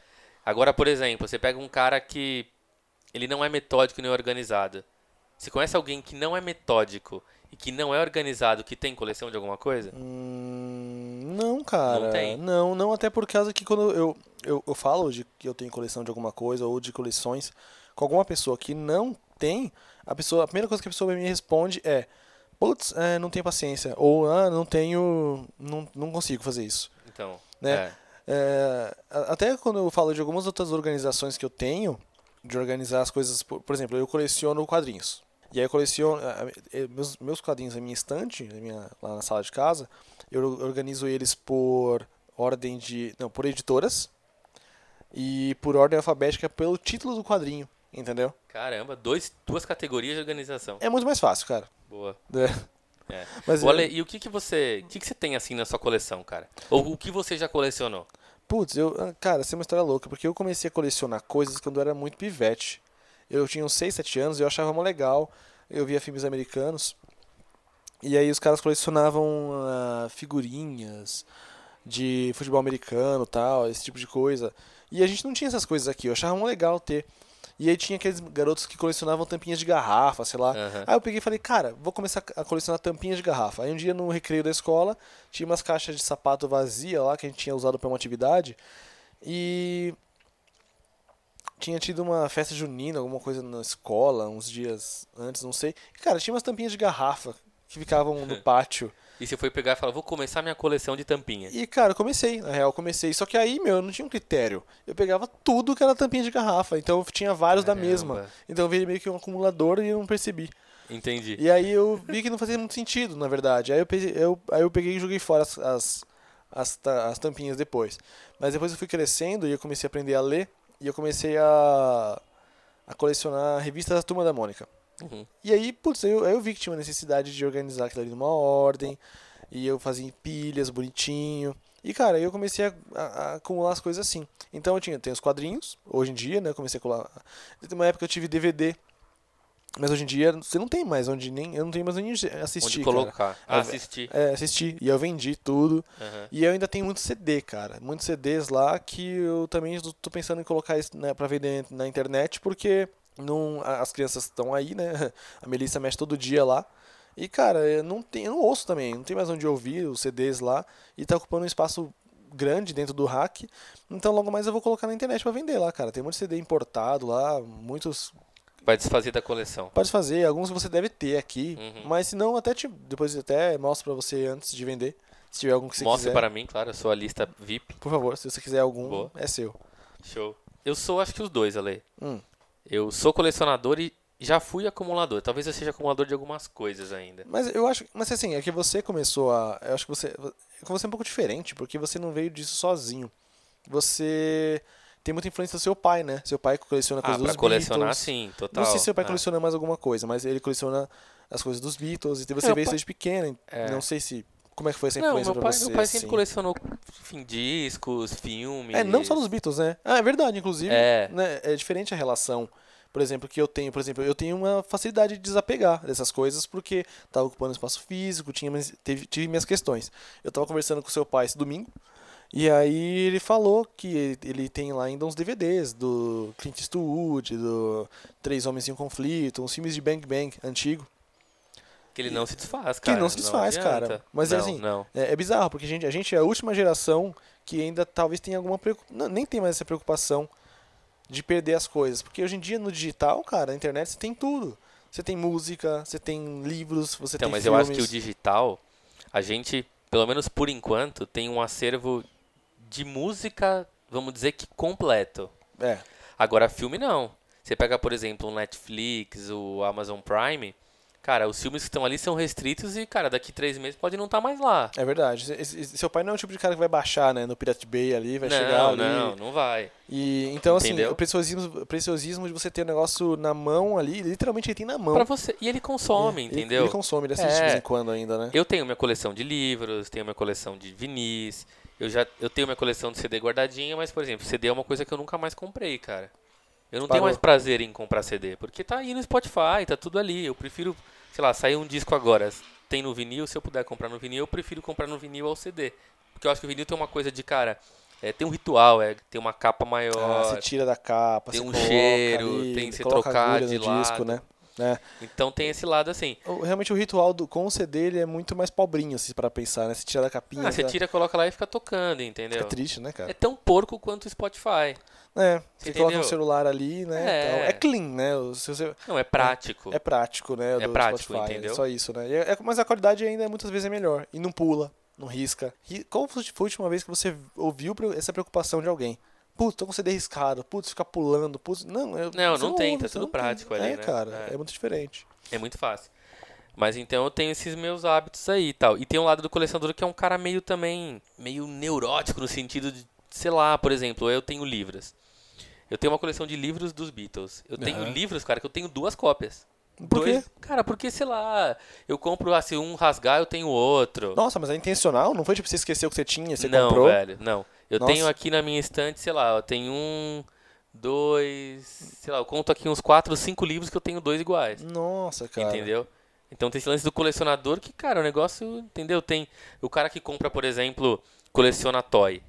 Agora, por exemplo, você pega um cara que ele não é metódico nem organizado. Você conhece alguém que não é metódico e que não é organizado, que tem coleção de alguma coisa? Hum, não, cara. Não tem? Não, não, até por causa que quando eu, eu, eu falo de que eu tenho coleção de alguma coisa ou de coleções com alguma pessoa que não tem, a pessoa, a primeira coisa que a pessoa me responde é putz, é, não tenho paciência. Ou ah, não tenho. Não, não consigo fazer isso. Então, Né? é. É, até quando eu falo de algumas outras organizações que eu tenho, de organizar as coisas, por, por exemplo, eu coleciono quadrinhos. E aí eu coleciono eh, meus, meus quadrinhos na minha estante, na minha, lá na sala de casa, eu organizo eles por ordem de. Não, por editoras e por ordem alfabética pelo título do quadrinho, entendeu? Caramba, dois, duas categorias de organização. É muito mais fácil, cara. Boa. É. É. Mas Olha, é, e o que, que você. O que, que você tem assim na sua coleção, cara? Ou o que você já colecionou? Putz, eu, ah, cara, essa é uma história louca, porque eu comecei a colecionar coisas quando eu era muito pivete. Eu tinha uns 6, 7 anos e eu achava mó legal. Eu via filmes americanos. E aí os caras colecionavam ah, figurinhas de futebol americano tal, esse tipo de coisa. E a gente não tinha essas coisas aqui, eu achava mó legal ter. E aí tinha aqueles garotos que colecionavam tampinhas de garrafa, sei lá. Aham. Aí eu peguei e falei, cara, vou começar a colecionar tampinhas de garrafa. Aí um dia no recreio da escola, tinha umas caixas de sapato vazia lá que a gente tinha usado para uma atividade. E tinha tido uma festa junina, alguma coisa na escola, uns dias antes, não sei. E, cara, tinha umas tampinhas de garrafa que ficavam no pátio. E você foi pegar e falar, vou começar minha coleção de tampinhas. E, cara, eu comecei, na real, eu comecei. Só que aí, meu, eu não tinha um critério. Eu pegava tudo que era tampinha de garrafa. Então eu tinha vários da Caramba. mesma. Então eu virei meio que um acumulador e eu não percebi. Entendi. E aí eu vi que não fazia muito sentido, na verdade. Aí eu peguei, eu, aí eu peguei e joguei fora as, as, as, as tampinhas depois. Mas depois eu fui crescendo e eu comecei a aprender a ler. E eu comecei a, a colecionar revistas da Turma da Mônica. Uhum. E aí, putz, eu, eu vi que tinha uma necessidade de organizar aquilo ali numa ordem. E eu fazia em pilhas, bonitinho. E, cara, aí eu comecei a, a- a acumular as coisas assim. Então eu tinha, tenho os quadrinhos, hoje em dia, né? Eu comecei a colar. Tem uma época eu tive DVD. Mas hoje em dia você não tem mais onde nem. Eu não tenho mais onde assistir. Onde cara. colocar? Ah, Eu- assistir. É, assisti. E eu vendi tudo. Aham. E eu ainda tenho muito CD, cara. Muitos CDs lá que eu também estou- tô pensando em colocar isso né, pra vender na internet, porque não, as crianças estão aí, né? A Melissa mexe todo dia lá. E, cara, eu não, tenho, eu não ouço também. Não tem mais onde ouvir os CDs lá. E tá ocupando um espaço grande dentro do rack. Então logo mais eu vou colocar na internet pra vender lá, cara. Tem muito CD importado lá, muitos Vai desfazer da coleção. Pode fazer, alguns você deve ter aqui, Uhum. mas se não, até te, depois até mostro pra você antes de vender. Se tiver algum que você Mostre quiser. para mim, claro, a sua lista VIP. Por favor, se você quiser algum, Boa. é seu. Show. Eu sou, acho que os dois, Ale. Hum. Eu sou colecionador e já fui acumulador. Talvez eu seja acumulador de algumas coisas ainda. Mas eu acho, mas assim, é que você começou a, eu acho que você, com você é um pouco diferente, porque você não veio disso sozinho. Você tem muita influência do seu pai, né? Seu pai coleciona Ah, coisas pra dos colecionar, Beatles. sim, total. Não sei se seu pai É. coleciona mais alguma coisa, mas ele coleciona as coisas dos Beatles e você Meu veio pai- desde pequeno. É. Não sei se como é que foi essa Não, influência meu pra pai, você. meu pai sempre assim. colecionou enfim, discos, filmes. É, não só dos Beatles, né? Ah, é verdade, inclusive, É. né, é diferente a relação, por exemplo, que eu tenho, por exemplo, eu tenho uma facilidade de desapegar dessas coisas porque tava ocupando espaço físico, tinha, teve, tive minhas questões. Eu tava conversando com seu pai esse domingo, e aí ele falou que ele- tem lá ainda uns DVDs do Clint Eastwood, do Três Homens em Conflito, uns filmes de Bang Bang antigo. Que ele não se desfaz, Que cara. não se desfaz, cara. adianta. Mas, não, assim, Não. É, é bizarro, porque a gente, a gente é a última geração que ainda talvez tenha alguma preocupação. Nem tem mais essa preocupação de perder as coisas. Porque hoje em dia no digital, cara, na internet você tem tudo. Você tem música, você tem livros, você Então, tem mas filmes. eu acho que o digital, a gente, pelo menos por enquanto, tem um acervo de música, vamos dizer que completo. É, Agora, filme não. Você pega, por exemplo, o Netflix, o Amazon Prime, cara, os filmes que estão ali são restritos e, cara, daqui três meses pode não estar mais lá. é verdade. Esse- esse- seu pai não é o tipo de cara que vai baixar, né, no Pirate Bay ali, vai chegar não, ali. não, não vai. E, então, assim, Entendeu? o preciosismo, o preciosismo de você ter o negócio na mão ali, literalmente ele tem na mão. Pra você. E ele consome, Ele- entendeu? Ele consome, ele assiste É. de vez em quando ainda, né? Eu tenho minha coleção de livros, tenho minha coleção de vinis, eu já eu tenho minha coleção de CD guardadinha, mas, por exemplo, CD é uma coisa que eu nunca mais comprei, cara. Eu não tenho Parou. mais prazer em comprar CD, porque tá aí no Spotify, tá tudo ali. Eu prefiro, sei lá, sair um disco agora, tem no vinil, se eu puder comprar no vinil, eu prefiro comprar no vinil ao CD. Porque eu acho que o vinil tem uma coisa de, cara, é, tem um ritual, é, tem uma capa Ah, maior, você tira da capa, tem um cheiro, ali, tem coloca trocar de no disco, lado. né? É. então tem esse lado assim. O- Realmente o ritual do, com o CD ele é muito mais pobrinho, assim, para pensar, né? Você tira da capinha. Ah, você fica- tira, coloca lá e fica tocando, entendeu? Fica triste, né, É cara? tão porco quanto o Spotify. É, você coloca entendeu? no celular ali, né? É. tal. É clean, né? O Não, é prático. é prático, né? É prático, Spotify, entendeu? É só isso, né? É- é- mas a qualidade ainda muitas vezes é melhor. E não pula, não risca. E qual foi a última vez que você ouviu essa preocupação de alguém? Putz, tô com CD riscado, putz, ficar pulando, putz. Não, eu, Não, você não tem, ouve, tá tudo não tem. prático ali, É, né? cara, É. é muito diferente. É muito fácil. Mas então eu tenho esses meus hábitos aí e tal. E tem um lado do colecionador que é um cara meio também, meio neurótico no sentido de, sei lá, por exemplo, eu tenho livros. Eu tenho uma coleção de livros dos Beatles. Eu tenho livros, cara, que eu tenho duas cópias. Por Dois- quê? Cara, porque, sei lá, eu compro, se um rasgar, eu tenho outro. Nossa, mas é intencional? Não foi tipo você esqueceu o que você tinha, você não, comprou? velho, não. Eu Nossa. tenho aqui na minha estante, sei lá, eu tenho um, dois, sei lá, eu conto aqui uns quatro, cinco livros que eu tenho dois iguais. Nossa, cara. Entendeu? Então tem esse lance do colecionador que, cara, o negócio, entendeu? Tem o cara que compra, por exemplo, coleciona toy.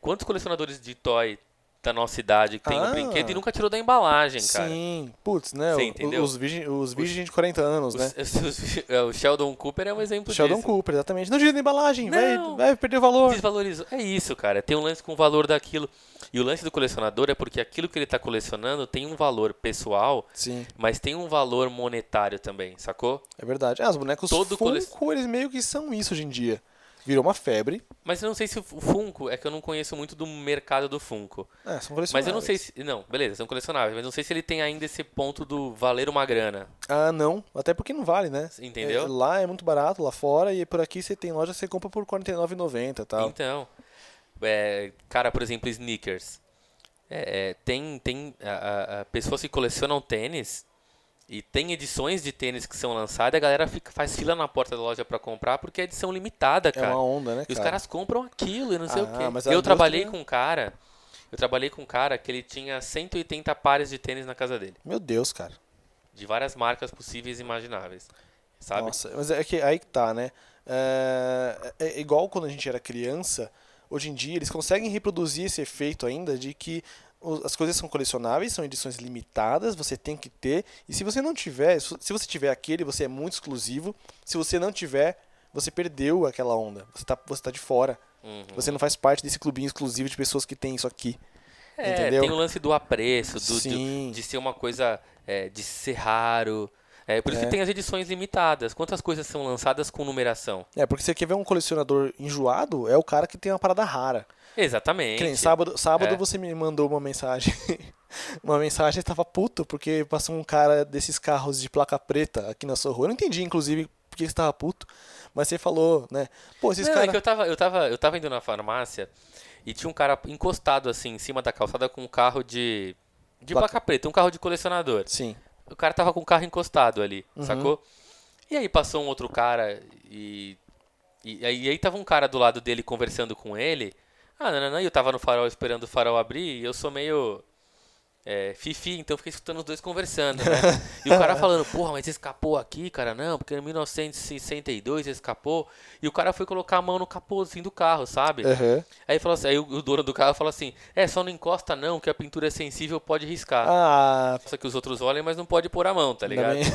Quantos colecionadores de toy da nossa idade que tem Ah. um brinquedo e nunca tirou da embalagem, cara? Sim, putz, né? Você entendeu? Os, virgem, os de 40 anos, Os- né? os- é, o Sheldon Cooper é um exemplo Sheldon disso. Cooper, exatamente. Não tira da embalagem, vai, Não. vai perder o valor. Desvalorizou. É isso, cara. Tem um lance com o valor daquilo. E o lance do colecionador é porque aquilo que ele tá colecionando tem um valor pessoal, Sim, mas tem um valor monetário também, sacou? é verdade. Ah, os bonecos Todo Funko, cole- eles meio que são isso hoje em dia. Virou uma febre. Mas eu não sei se o Funko, é que eu não conheço muito do mercado do Funko. É, são Mas eu não sei se. Não, beleza, são colecionáveis, mas não sei se ele tem ainda esse ponto do valer uma grana. Ah, não. Até porque não vale, né? Entendeu? É, lá é muito barato, lá fora, e por aqui você tem loja você compra por R$49,90 e tal. Então, é, cara, por exemplo, sneakers. É, é, tem tem a, a, a pessoas que colecionam tênis e tem edições de tênis que são lançadas, a galera fica, faz fila na porta da loja para comprar porque é edição limitada, É cara. uma onda, né, E os cara? caras compram aquilo e não sei Ah, o quê. Eu trabalhei indústria- com um cara, eu trabalhei com um cara que ele tinha 180 pares de tênis na casa dele, Meu Deus, cara. de várias marcas possíveis e imagináveis. Sabe? Nossa, mas é que aí que tá, né? É, é igual quando a gente era criança, hoje em dia eles conseguem reproduzir esse efeito ainda de que as coisas são colecionáveis, são edições limitadas, você tem que ter, e se você não tiver, se você tiver aquele, você é muito exclusivo, se você não tiver, você perdeu aquela onda, você tá, você tá de fora, Uhum. você não faz parte desse clubinho exclusivo de pessoas que têm isso aqui. É, entendeu? tem o lance do apreço, do, do- de ser uma coisa, é, de ser raro. É, por isso É. que tem as edições limitadas. Quantas coisas são lançadas com numeração? É, porque você quer ver um colecionador enjoado, é o cara que tem uma parada rara. Exatamente. Nem sábado, sábado É. você me mandou uma mensagem. uma mensagem, eu tava puto, porque passou um cara desses carros de placa preta aqui na sua rua. Eu não entendi, inclusive, por que você tava puto. Mas você falou, né? Pô, esses Não, é caras. que eu tava, eu, tava, eu tava indo na farmácia e tinha um cara encostado assim em cima da calçada com um carro de. De Placa- placa preta, um carro de colecionador. Sim. O cara tava com o carro encostado ali, Uhum. sacou? E aí passou um outro cara e. E aí, e aí tava um cara do lado dele conversando com ele. Ah, não, não, não. Eu tava no farol esperando o farol abrir e eu sou meio. É, fifi, então eu fiquei escutando os dois conversando, né? E o cara falando, porra, mas escapou aqui, cara? Não, porque em 1962 escapou. E o cara foi colocar a mão no capôzinho do carro, sabe? Aham. Aí, falou assim, aí o, o dono do carro falou assim: É, só não encosta não, que a pintura é sensível, pode riscar. Ah, Só que os outros olham, mas não pode pôr a mão, tá ligado?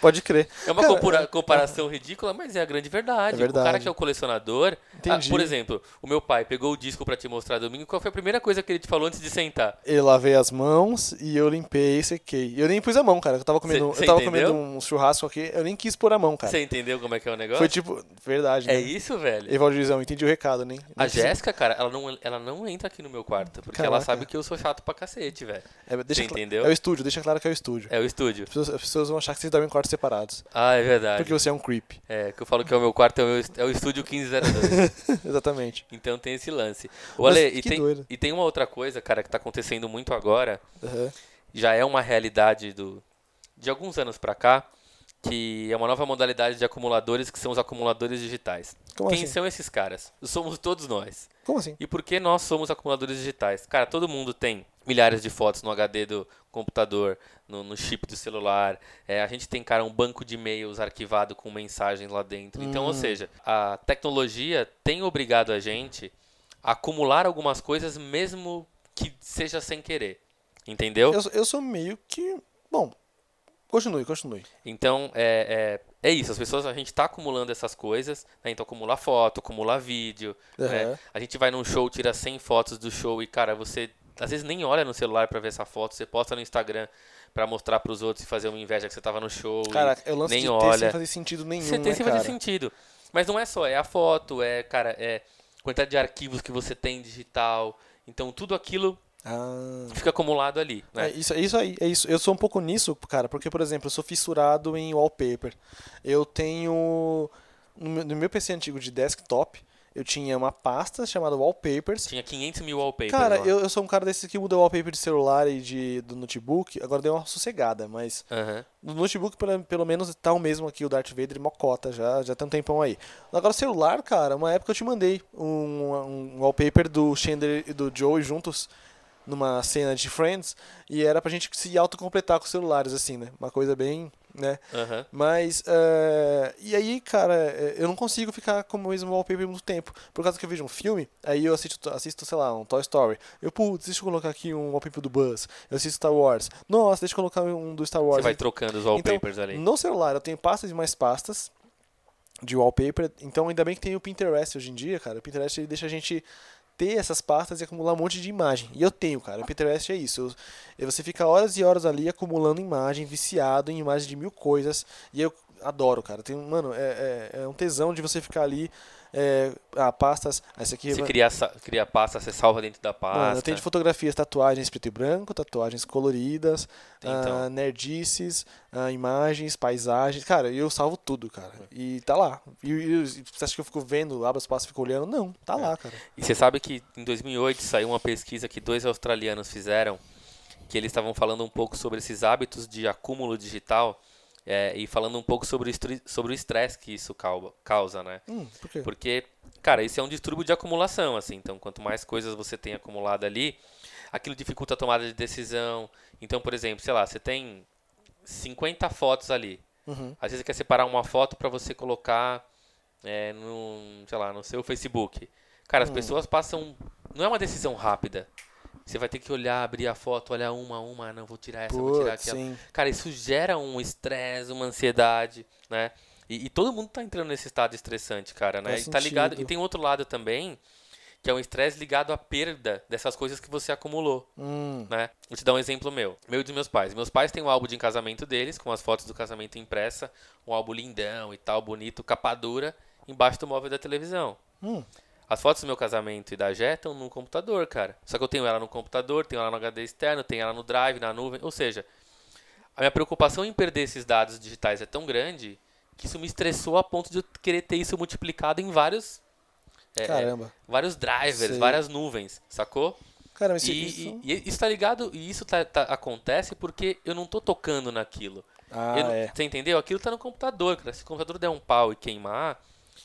Pode crer. É uma Cara, compura- comparação ridícula, mas é a grande verdade. É verdade. O cara que é o colecionador. Entendi. Ah, por exemplo, o meu pai pegou o disco pra te mostrar domingo. Qual foi a primeira coisa que ele te falou antes de sentar? Eu lavei as mãos e eu limpei e sequei. Eu nem pus a mão, cara. Eu tava comendo, Cê- cê eu tava entendeu? comendo um churrasco aqui, eu nem quis pôr a mão, cara. Você entendeu como é que é o negócio? Foi tipo, verdade, É né? isso, velho. Evaldizão, entendi o recado, nem. A nem Jéssica, cara, ela não, ela não entra aqui no meu quarto. Porque ela Caraca. sabe que eu sou chato pra cacete, velho. É, deixa entendeu? É o estúdio, deixa claro que é o estúdio. É o estúdio. As pessoas, as pessoas vão achar que vocês dormem em quartos separados. Ah, é verdade. Porque você é um creep. É, que eu falo que é o meu quarto, é o, meu é o estúdio 1502. Exatamente. então tem esse lance. O Mas Ale, e, tem, doido. e tem uma outra coisa, cara, que tá acontecendo muito agora. Aham. já é uma realidade do, de alguns anos pra cá, que é uma nova modalidade de acumuladores, que são os acumuladores digitais. Como Quem assim? são esses caras? Somos todos nós. Como assim? E por que nós somos acumuladores digitais? Cara, todo mundo tem milhares de fotos no HD do computador, no, no chip do celular. É, a gente tem, cara, um banco de e-mails arquivado com mensagens lá dentro. Então, ou Hum. seja, a tecnologia tem obrigado a gente a acumular algumas coisas, mesmo que seja sem querer. Entendeu? Eu, eu sou meio que. Bom, continue, continue. Então, é, é, é isso. As pessoas, a gente está acumulando essas coisas. Né? Então, acumular foto, acumular vídeo. né? Aham. A gente vai num show, tira 100 fotos do show e, cara, você às vezes nem olha no celular para ver essa foto. Você posta no Instagram para mostrar para os outros e fazer uma inveja que você tava no show. Cara, eu lance nem de olha. sem fazer sentido nenhum, Você né, tem sem cara? fazer sentido. Mas não é só, é a foto, é, cara, é quantidade de arquivos que você tem digital. Então, tudo aquilo Ah. fica acumulado ali, né? É isso, é isso aí, é isso. Eu sou um pouco nisso, cara, porque, por exemplo, eu sou fissurado em wallpaper. Eu tenho. No meu, no meu PC antigo de desktop, eu tinha uma pasta chamada Wallpapers. Tinha 500 mil wallpapers Cara, eu, eu sou um cara desses que muda o wallpaper de celular e de, do notebook. Agora deu uma sossegada, mas Aham. no notebook, pelo, pelo menos, tá o mesmo aqui, o Darth Vader mocota, já, já tem um tempão aí. Agora, o celular, cara, uma época eu te mandei um, um wallpaper do Chandler e do Joey juntos numa cena de Friends e era pra gente se autocompletar com os celulares, assim, né? Uma coisa bem, né? Aham. Mas, eh, e aí, cara, eh, eu não consigo ficar com o mesmo wallpaper muito tempo. Por causa que eu vejo um filme, aí eu assisto, assisto sei lá, um Toy Story. Eu, putz, deixa eu colocar aqui um wallpaper do Buzz. Eu assisto Star Wars. Nossa, deixa eu colocar um do Star Wars. Você vai trocando os wallpapers ali. No celular eu tenho pastas e mais pastas de wallpaper, então ainda bem que tem o Pinterest hoje em dia, cara. O Pinterest ele deixa a gente ter essas pastas e acumular um monte de imagem. E eu tenho, cara. O Pinterest é isso. Eu- você fica horas e horas ali acumulando imagem, viciado em imagem de mil coisas. E eu, adoro, cara. Tem, mano, é, é, é um tesão de você ficar ali. É, ah, pastas. Essa aqui Você cria, cria pasta, você salva dentro da pasta. Mano, eu tenho de fotografias, tatuagens preto e branco, tatuagens coloridas, Então. ah, nerdices, ah, imagens, paisagens. Cara, eu salvo tudo, cara. E tá lá. E, e- você acha que eu fico vendo, abro as pastas e fico olhando? Não, tá lá, cara. E você sabe que em 2008 saiu uma pesquisa que dois australianos fizeram, que eles estavam falando um pouco sobre esses hábitos de acúmulo digital é, e falando um pouco sobre o estre- sobre o estresse que isso cau- causa, né? Hum, por quê? Porque, cara, isso é um distúrbio de acumulação, assim. Então, quanto mais coisas você tem acumulado ali, aquilo dificulta a tomada de decisão. Então, por exemplo, sei lá, você tem 50 fotos ali. Uhum. Às vezes você quer separar uma foto para você colocar é, no, sei lá, no seu Facebook. Cara, as pessoas passam. Não é uma decisão rápida. Você vai ter que olhar, abrir a foto, olhar uma a uma, ah, não, vou tirar essa, vou tirar Putz, aquela. sim. Cara, isso gera um estresse, uma ansiedade, né? E, e todo mundo tá entrando nesse estado estressante, cara, né? Faz E tá ligado. E tem outro lado também, que é um estresse ligado à perda dessas coisas que você acumulou Hum, né? Vou te dar um exemplo meu. Meu e dos meus pais. Meus pais têm um álbum de casamento deles, com as fotos do casamento impressa, um álbum lindão e tal, bonito, capa dura, embaixo do móvel da televisão. hum. As fotos do meu casamento e da Jé estão no computador, cara. Só que eu tenho ela no computador, tenho ela no HD externo, tenho ela no Drive, na nuvem. Ou seja, a minha preocupação em perder esses dados digitais é tão grande que isso me estressou a ponto de eu querer ter isso multiplicado em vários, é, Caramba. vários drivers, Sei. várias nuvens, sacou? Caramba, esse, E, isso... e- e isso tá ligado, e isso tá- tá- acontece porque eu não tô tocando naquilo. Ah, Eu é. Você entendeu? Aquilo tá no computador, cara. Se o computador der um pau e queimar,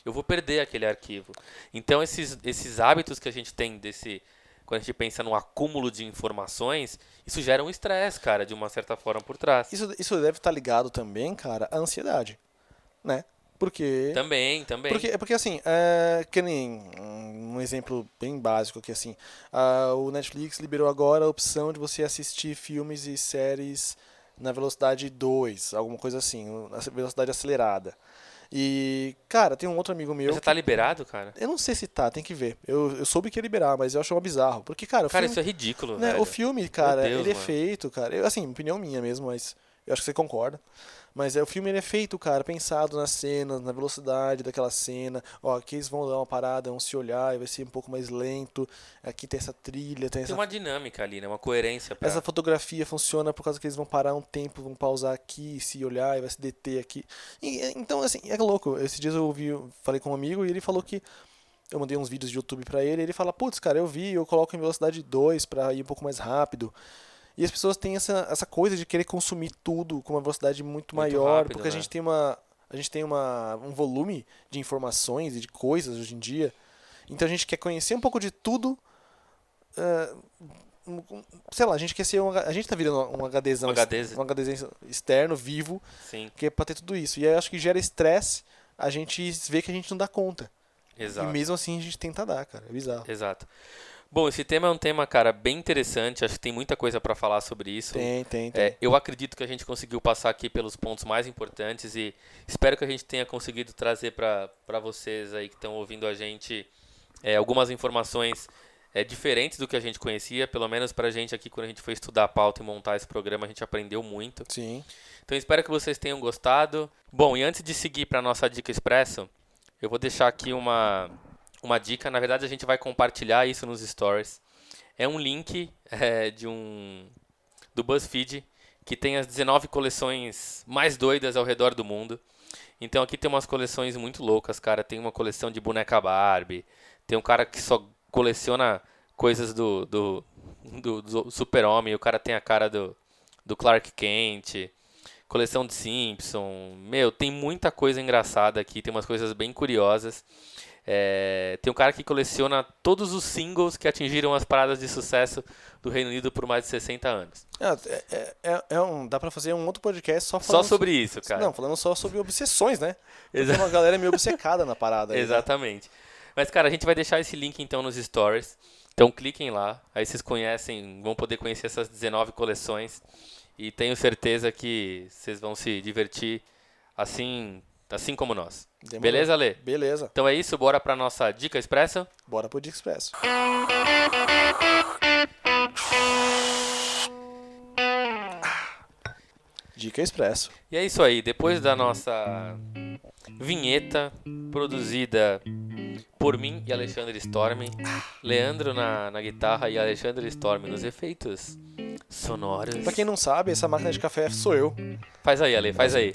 eu vou perder aquele arquivo. Então esses, esses hábitos que a gente tem desse. Quando a gente pensa no acúmulo de informações, isso gera um estresse, cara, de uma certa forma por trás. Isso, isso deve estar ligado também, cara, à ansiedade, né? Porque... Também, também. Porque, porque assim, é, que nem um exemplo bem básico aqui, assim, ah, o Netflix liberou agora a opção de você assistir filmes e séries na velocidade 2, alguma coisa assim, na velocidade acelerada. E, cara, tem um outro amigo meu. Mas já tá liberado, cara? que- Eu não sei se tá, tem que ver. Eu, eu soube que ia liberar, mas eu acho uma bizarro. Porque, cara, o Cara, filme, isso é ridículo, né, velho. o filme, cara, Deus, ele é mano. feito, cara. Eu, assim, opinião minha mesmo, mas eu acho que você concorda. Mas é, o filme ele é feito, cara, pensado nas cenas, na velocidade daquela cena. Ó, aqui eles vão dar uma parada, vão se olhar e vai ser um pouco mais lento. Aqui tem essa trilha, tem Tem essa, uma dinâmica ali, né? Uma coerência pra... essa fotografia funciona por causa que eles vão parar um tempo, vão pausar aqui, se olhar e vai se deter aqui. E, então, assim, é louco. Esses dias eu ouvi, falei com um amigo e ele falou que eu mandei uns vídeos de YouTube pra ele, e ele fala, putz, cara, eu vi, eu coloco em velocidade 2 pra ir um pouco mais rápido. E as pessoas têm essa, essa coisa de querer consumir tudo com uma velocidade muito, Muito maior, rápido, porque a né? gente tem uma a gente tem uma, um volume de informações e de coisas hoje em dia. Então a gente quer conhecer um pouco de tudo. um- sei lá, a gente quer ser um, a gente tá virando um HDzão, Um HD. um HDzão externo, vivo, Sim, que é pra ter tudo isso. E aí eu acho que gera estresse, a gente vê que a gente não dá conta. exato. E mesmo assim a gente tenta dar, cara. É bizarro. Exato. Bom, esse tema é um tema, cara, bem interessante. Acho que tem muita coisa pra falar sobre isso. Tem, tem, tem. É, eu acredito que a gente conseguiu passar aqui pelos pontos mais importantes e espero que a gente tenha conseguido trazer para vocês aí que estão ouvindo a gente é, algumas informações é, diferentes do que a gente conhecia. Pelo menos pra gente aqui, quando a gente foi estudar a pauta e montar esse programa, a gente aprendeu muito. Sim. Então espero que vocês tenham gostado. Bom, e antes de seguir para nossa dica expresso, eu vou deixar aqui uma, uma dica. Na verdade, a gente vai compartilhar isso nos stories. É um link é, de um do BuzzFeed que tem as 19 coleções mais doidas ao redor do mundo. Então aqui tem umas coleções muito loucas, cara. Tem uma coleção de boneca Barbie. Tem um cara que só coleciona coisas do, do, do, do super-homem. O cara tem a cara do, do Clark Kent coleção de Simpson. Meu, tem muita coisa engraçada aqui, tem umas coisas bem curiosas. É, tem um cara que coleciona todos os singles que atingiram as paradas de sucesso do Reino Unido por mais de 60 anos. Ah, é, é- é- é um, dá pra fazer um outro podcast só Só falando sobre isso, cara. Não, falando só sobre obsessões, né? Porque uma galera é meio obcecada na parada. aí, né? Exatamente. Mas, cara, a gente vai deixar esse link então nos stories. Então cliquem lá, aí vocês conhecem, vão poder conhecer essas 19 coleções. E tenho certeza que vocês vão se divertir assim, assim como nós. Demorou. Beleza, Lê? Beleza. Então é isso, bora pra nossa dica expressa? Bora pro Dia Expresso. Dica Expresso. E é isso aí, depois da nossa vinheta produzida por mim e Alexandre Storm, Leandro na, na guitarra e Alexandre Storm nos efeitos sonoros. Pra quem não sabe, essa máquina de café sou eu. Faz aí, Ale, faz aí.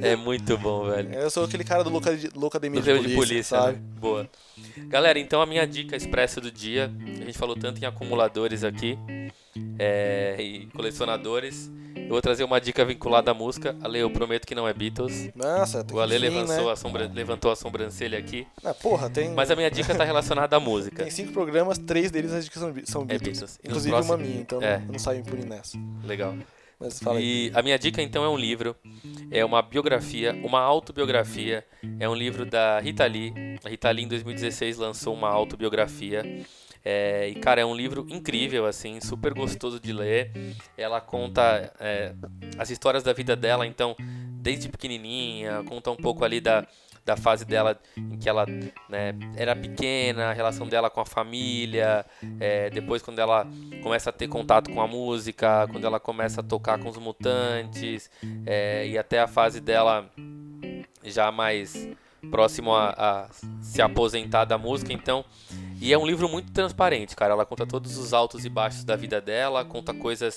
é muito bom, velho. Eu sou aquele cara do Louca de, Do de polícia, polícia, sabe? né? Boa. Galera, então a minha dica expressa do dia, a gente falou tanto em acumuladores aqui é, e colecionadores. Eu vou trazer uma dica vinculada à música. Ale, eu prometo que não é Beatles. Nossa, tem O Ale levantou, né? a sombra- levantou a sobrancelha aqui. Ah, porra, tem, Mas a minha dica tá relacionada à música. tem cinco programas, três deles as dicas são, Be- são Beatles. Beatles. E nos Inclusive uma próximos- minha, então É. eu não saio impune nessa. Legal. Mas fala aí. E a minha dica então é um livro, é uma biografia, uma autobiografia. É um livro da Rita Lee. A Rita Lee em 2016 lançou uma autobiografia. É, e cara, é um livro incrível, assim, super gostoso de ler. Ela conta é, as histórias da vida dela, então, desde pequenininha, conta um pouco ali da, da fase dela em que ela né, era pequena, a relação dela com a família, é, depois quando ela começa a ter contato com a música, quando ela começa a tocar com os mutantes, é, e até a fase dela já mais próximo a, a se aposentar da música, então. E é um livro muito transparente, cara. Ela conta todos os altos e baixos da vida dela, conta coisas,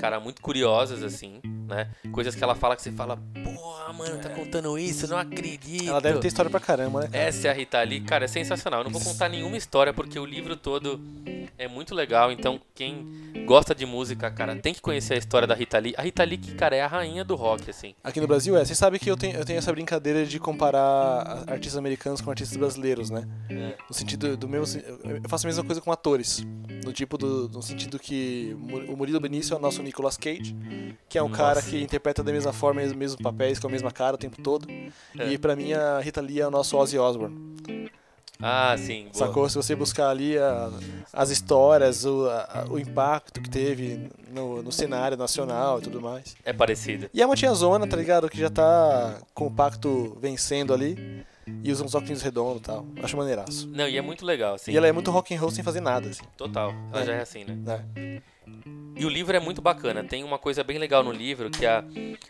cara, muito curiosas, assim, né? Coisas que ela fala que você fala, porra, mano, tá contando isso, eu não acredito. Ela deve ter história pra caramba, né? cara? Essa é a Rita Lee, cara, é sensacional. Eu não vou contar nenhuma história porque o livro todo é muito legal. Então, quem gosta de música, cara, tem que conhecer a história da Rita Lee. A Rita Lee, que, cara, é a rainha do rock, assim. Aqui no Brasil é. Você sabe que eu tenho, eu tenho essa brincadeira de comparar artistas americanos com artistas brasileiros, né? No sentido do mesmo. Eu faço a mesma coisa com atores. No tipo do. No sentido que o Murilo Benício é o nosso Nicolas Cage, que é um Nossa. cara que interpreta da mesma forma, os mesmos papéis, com a mesma cara o tempo todo. É. E pra mim a Rita Lee é o nosso Ozzy Osbourne. Ah, sim. Boa. Sacou? Se você buscar ali a- as histórias, o, a- o impacto que teve no, no cenário nacional e tudo mais. É parecido. E é uma tiazona, tá ligado? Que já tá com o pacto vencendo ali. E usa uns óculos redondos e tal. Acho maneiraço. Não, e é muito legal, assim. E ela é muito rock and roll sem fazer nada, assim. Total. Ela É. já é assim, né? né? E o livro é muito bacana. Tem uma coisa bem legal no livro que a,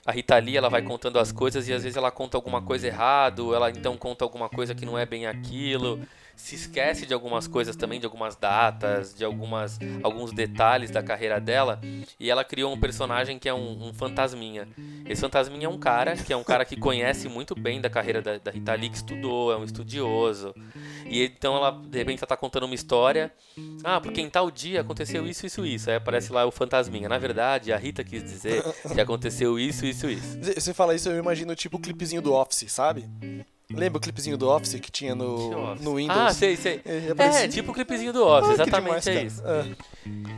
a Rita Lee ela vai contando as coisas e às vezes ela conta alguma coisa errado, ela então conta alguma coisa que não é bem aquilo. Se esquece de algumas coisas também, de algumas datas, de algumas alguns detalhes da carreira dela. E ela criou um personagem que é um, um fantasminha. Esse fantasminha é um cara que é um cara que conhece muito bem da carreira da, da Rita Lee, que estudou, é um estudioso. E então ela, de repente, ela tá contando uma história. Ah, porque em tal dia aconteceu isso, isso, isso. Aí aparece lá o fantasminha. Na verdade, a Rita quis dizer que aconteceu isso, isso, isso. Você- fala isso, eu imagino tipo o clipezinho do Office, sabe? Lembra o clipezinho do Office que tinha no, Office? no Windows? Ah, sei, sei. É, É, tipo o clipezinho do Office, Ah, exatamente demais, é isso. Ah.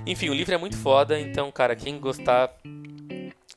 Enfim, o livro é muito foda, então, cara, quem gostar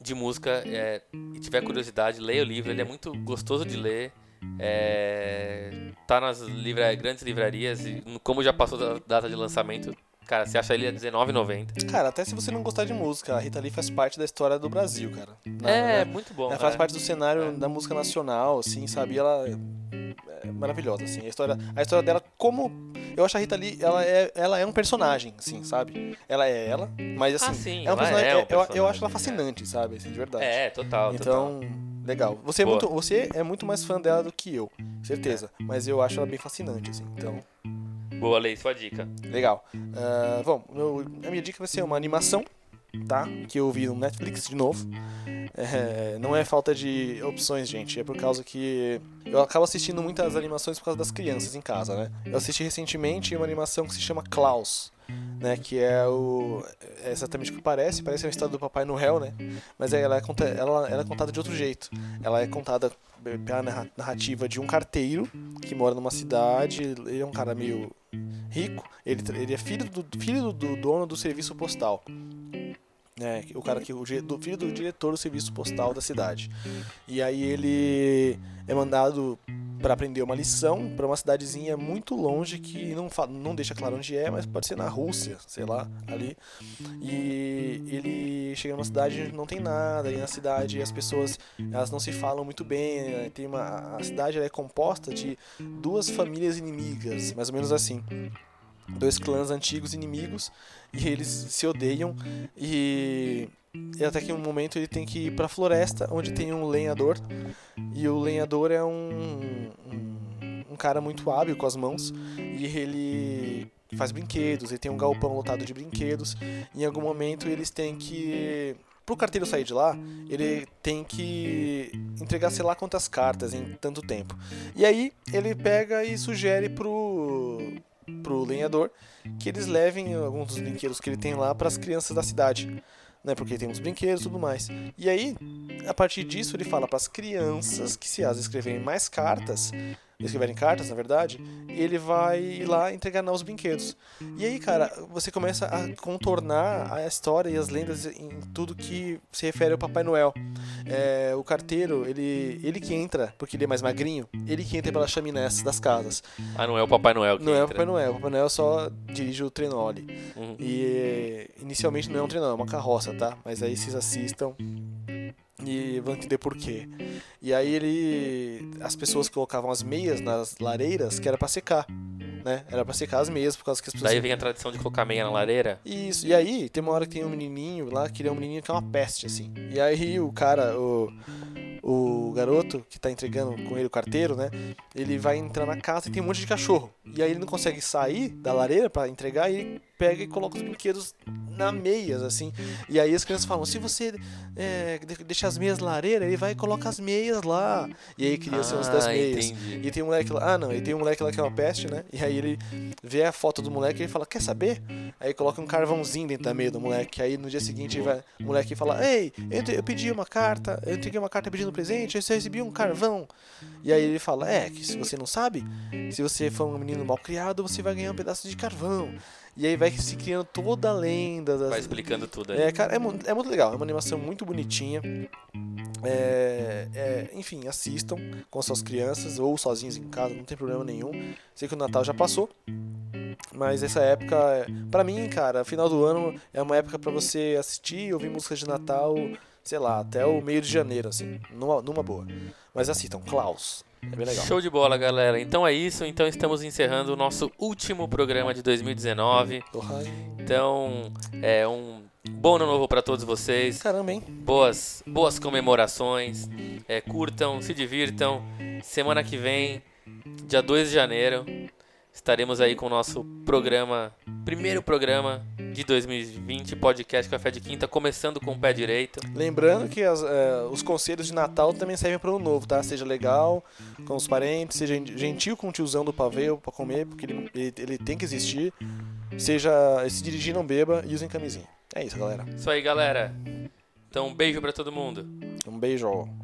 de música é, e tiver curiosidade, leia o livro, ele é muito gostoso de ler. É, tá nas livra- grandes livrarias e como já passou da data de lançamento, cara, você acha ele a R$19,90. Cara, até se você não gostar de música, a Rita Lee faz parte da história do Brasil, cara. Na- É, né? muito bom. Ela faz é. parte do cenário da música nacional, assim, sabe? E ela é maravilhosa, assim. A história, a história dela, como. Eu acho a Rita Lee, ela é, ela é um personagem, assim, sabe? Ela é ela, mas assim. Ah, sim, é um ela personagem. é um eu- eu, personagem, acho ela fascinante, sabe? Assim, de verdade. É, total, Então, legal. Você é, muito, você é muito mais fã dela do que eu, certeza. Mas eu acho ela bem fascinante, assim. Então, total. Boa, Lei, sua dica. legal. Ah, bom, meu- a minha dica vai ser uma animação, tá? Que eu vi no Netflix de novo. É, não é falta de opções, gente. É por causa que eu acabo assistindo muitas animações por causa das crianças em casa, né? Eu assisti recentemente uma animação que se chama Klaus, né? Que é o é exatamente o que parece. Parece uma história do Papai Noel, né? Mas ela é, ela, ela é contada de outro jeito. Ela é contada pela narra- narrativa de um carteiro que mora numa cidade. Ele é um cara meio rico. Ele, ele é filho do, filho do dono do serviço postal. É, o cara que o do filho do diretor do serviço postal da cidade. E aí ele é mandado para aprender uma lição para uma cidadezinha muito longe que não não deixa claro onde é, mas pode ser na Rússia, sei lá, ali. E ele chega numa cidade onde não tem nada, e na cidade as pessoas elas não se falam muito bem, né? tem uma a cidade é composta de duas famílias inimigas, mais ou menos assim. Dois clãs antigos inimigos e eles se odeiam e, e até que um momento ele tem que ir para a floresta onde tem um lenhador e o lenhador é um, um, um cara muito hábil com as mãos e ele faz brinquedos, ele tem um galpão lotado de brinquedos. Em algum momento eles têm que pro carteiro sair de lá, ele tem que entregar sei lá quantas cartas em tanto tempo. E aí ele pega e sugere pro pro lenhador que eles levem alguns dos brinquedos que ele tem lá para as crianças da cidade. Né, porque tem uns brinquedos e tudo mais. E aí, a partir disso, ele fala para as crianças que se elas escreverem mais cartas, escreverem cartas, na verdade, ele vai lá entregar os brinquedos. E aí, cara, você começa a contornar a história e as lendas em tudo que se refere ao Papai Noel. É, o carteiro, ele, ele que entra, porque ele é mais magrinho, ele que entra pelas chaminés das casas. Ah, não é o Papai Noel que Não é o entra. Papai Noel, o Papai Noel só dirige o trenole. Uhum. E inicialmente não é um trenó, é uma carroça, tá? Mas aí vocês assistam e vão entender por quê. E aí ele. As pessoas colocavam as meias nas lareiras que era pra secar. Né? Era pra secar as meias, por causa que as pessoas. Daí vem a tradição de colocar meia na lareira. Isso, e aí tem uma hora que tem um menininho lá, que ele é um menininho que é uma peste, assim. E aí o cara, o, o garoto que tá entregando com ele o carteiro, né? Ele vai entrar na casa e tem um monte de cachorro. E aí ele não consegue sair da lareira pra entregar e ele pega e coloca os brinquedos na meias, assim. E aí as crianças falam, se você é, de- deixa as meias na lareira, ele vai e coloca as meias lá. E aí cria o lance das Ah, meias. entendi. E tem um moleque lá, ah não, e tem um moleque lá que é uma peste, né? E aí ele vê a foto do moleque e ele fala, quer saber? Aí coloca um carvãozinho dentro da meia do moleque. Aí no dia seguinte vai, o moleque fala, ei, eu, eu pedi uma carta, eu entreguei uma carta pedindo presente, eu só recebi um carvão. E aí ele fala, é, que se você não sabe, se você for um menino mal criado, você vai ganhar um pedaço de carvão. E aí vai se criando toda a lenda das, Vai explicando tudo aí. é, cara, é, é muito legal. É uma animação muito bonitinha. É, é, enfim, assistam com suas crianças ou sozinhos em casa, não tem problema nenhum. Sei que o Natal já passou, mas essa época, é- pra mim, cara, final do ano é uma época pra você assistir e ouvir músicas de Natal, sei lá, até o meio de janeiro, assim, numa, numa boa. Mas assistam, Klaus. É. Show de bola, galera. Então é isso. Então estamos encerrando o nosso último programa de 2019. Porra, Então, é um bom ano novo para todos vocês. Caramba, hein? Boas, boas comemorações. É, curtam, se divirtam. Semana que vem, dia 2 de janeiro, estaremos aí com o nosso programa, primeiro programa de 2020, podcast Café de Quinta, começando com o pé direito. Lembrando que as, é, os conselhos de Natal também servem para o novo, tá? Seja legal com os parentes, seja gentil com o tiozão do pavê para comer, porque ele, ele, ele tem que existir. Seja se dirigir, não beba e usem camisinha. É isso, galera. Isso aí, galera. Então, um beijo para todo mundo. Um beijo.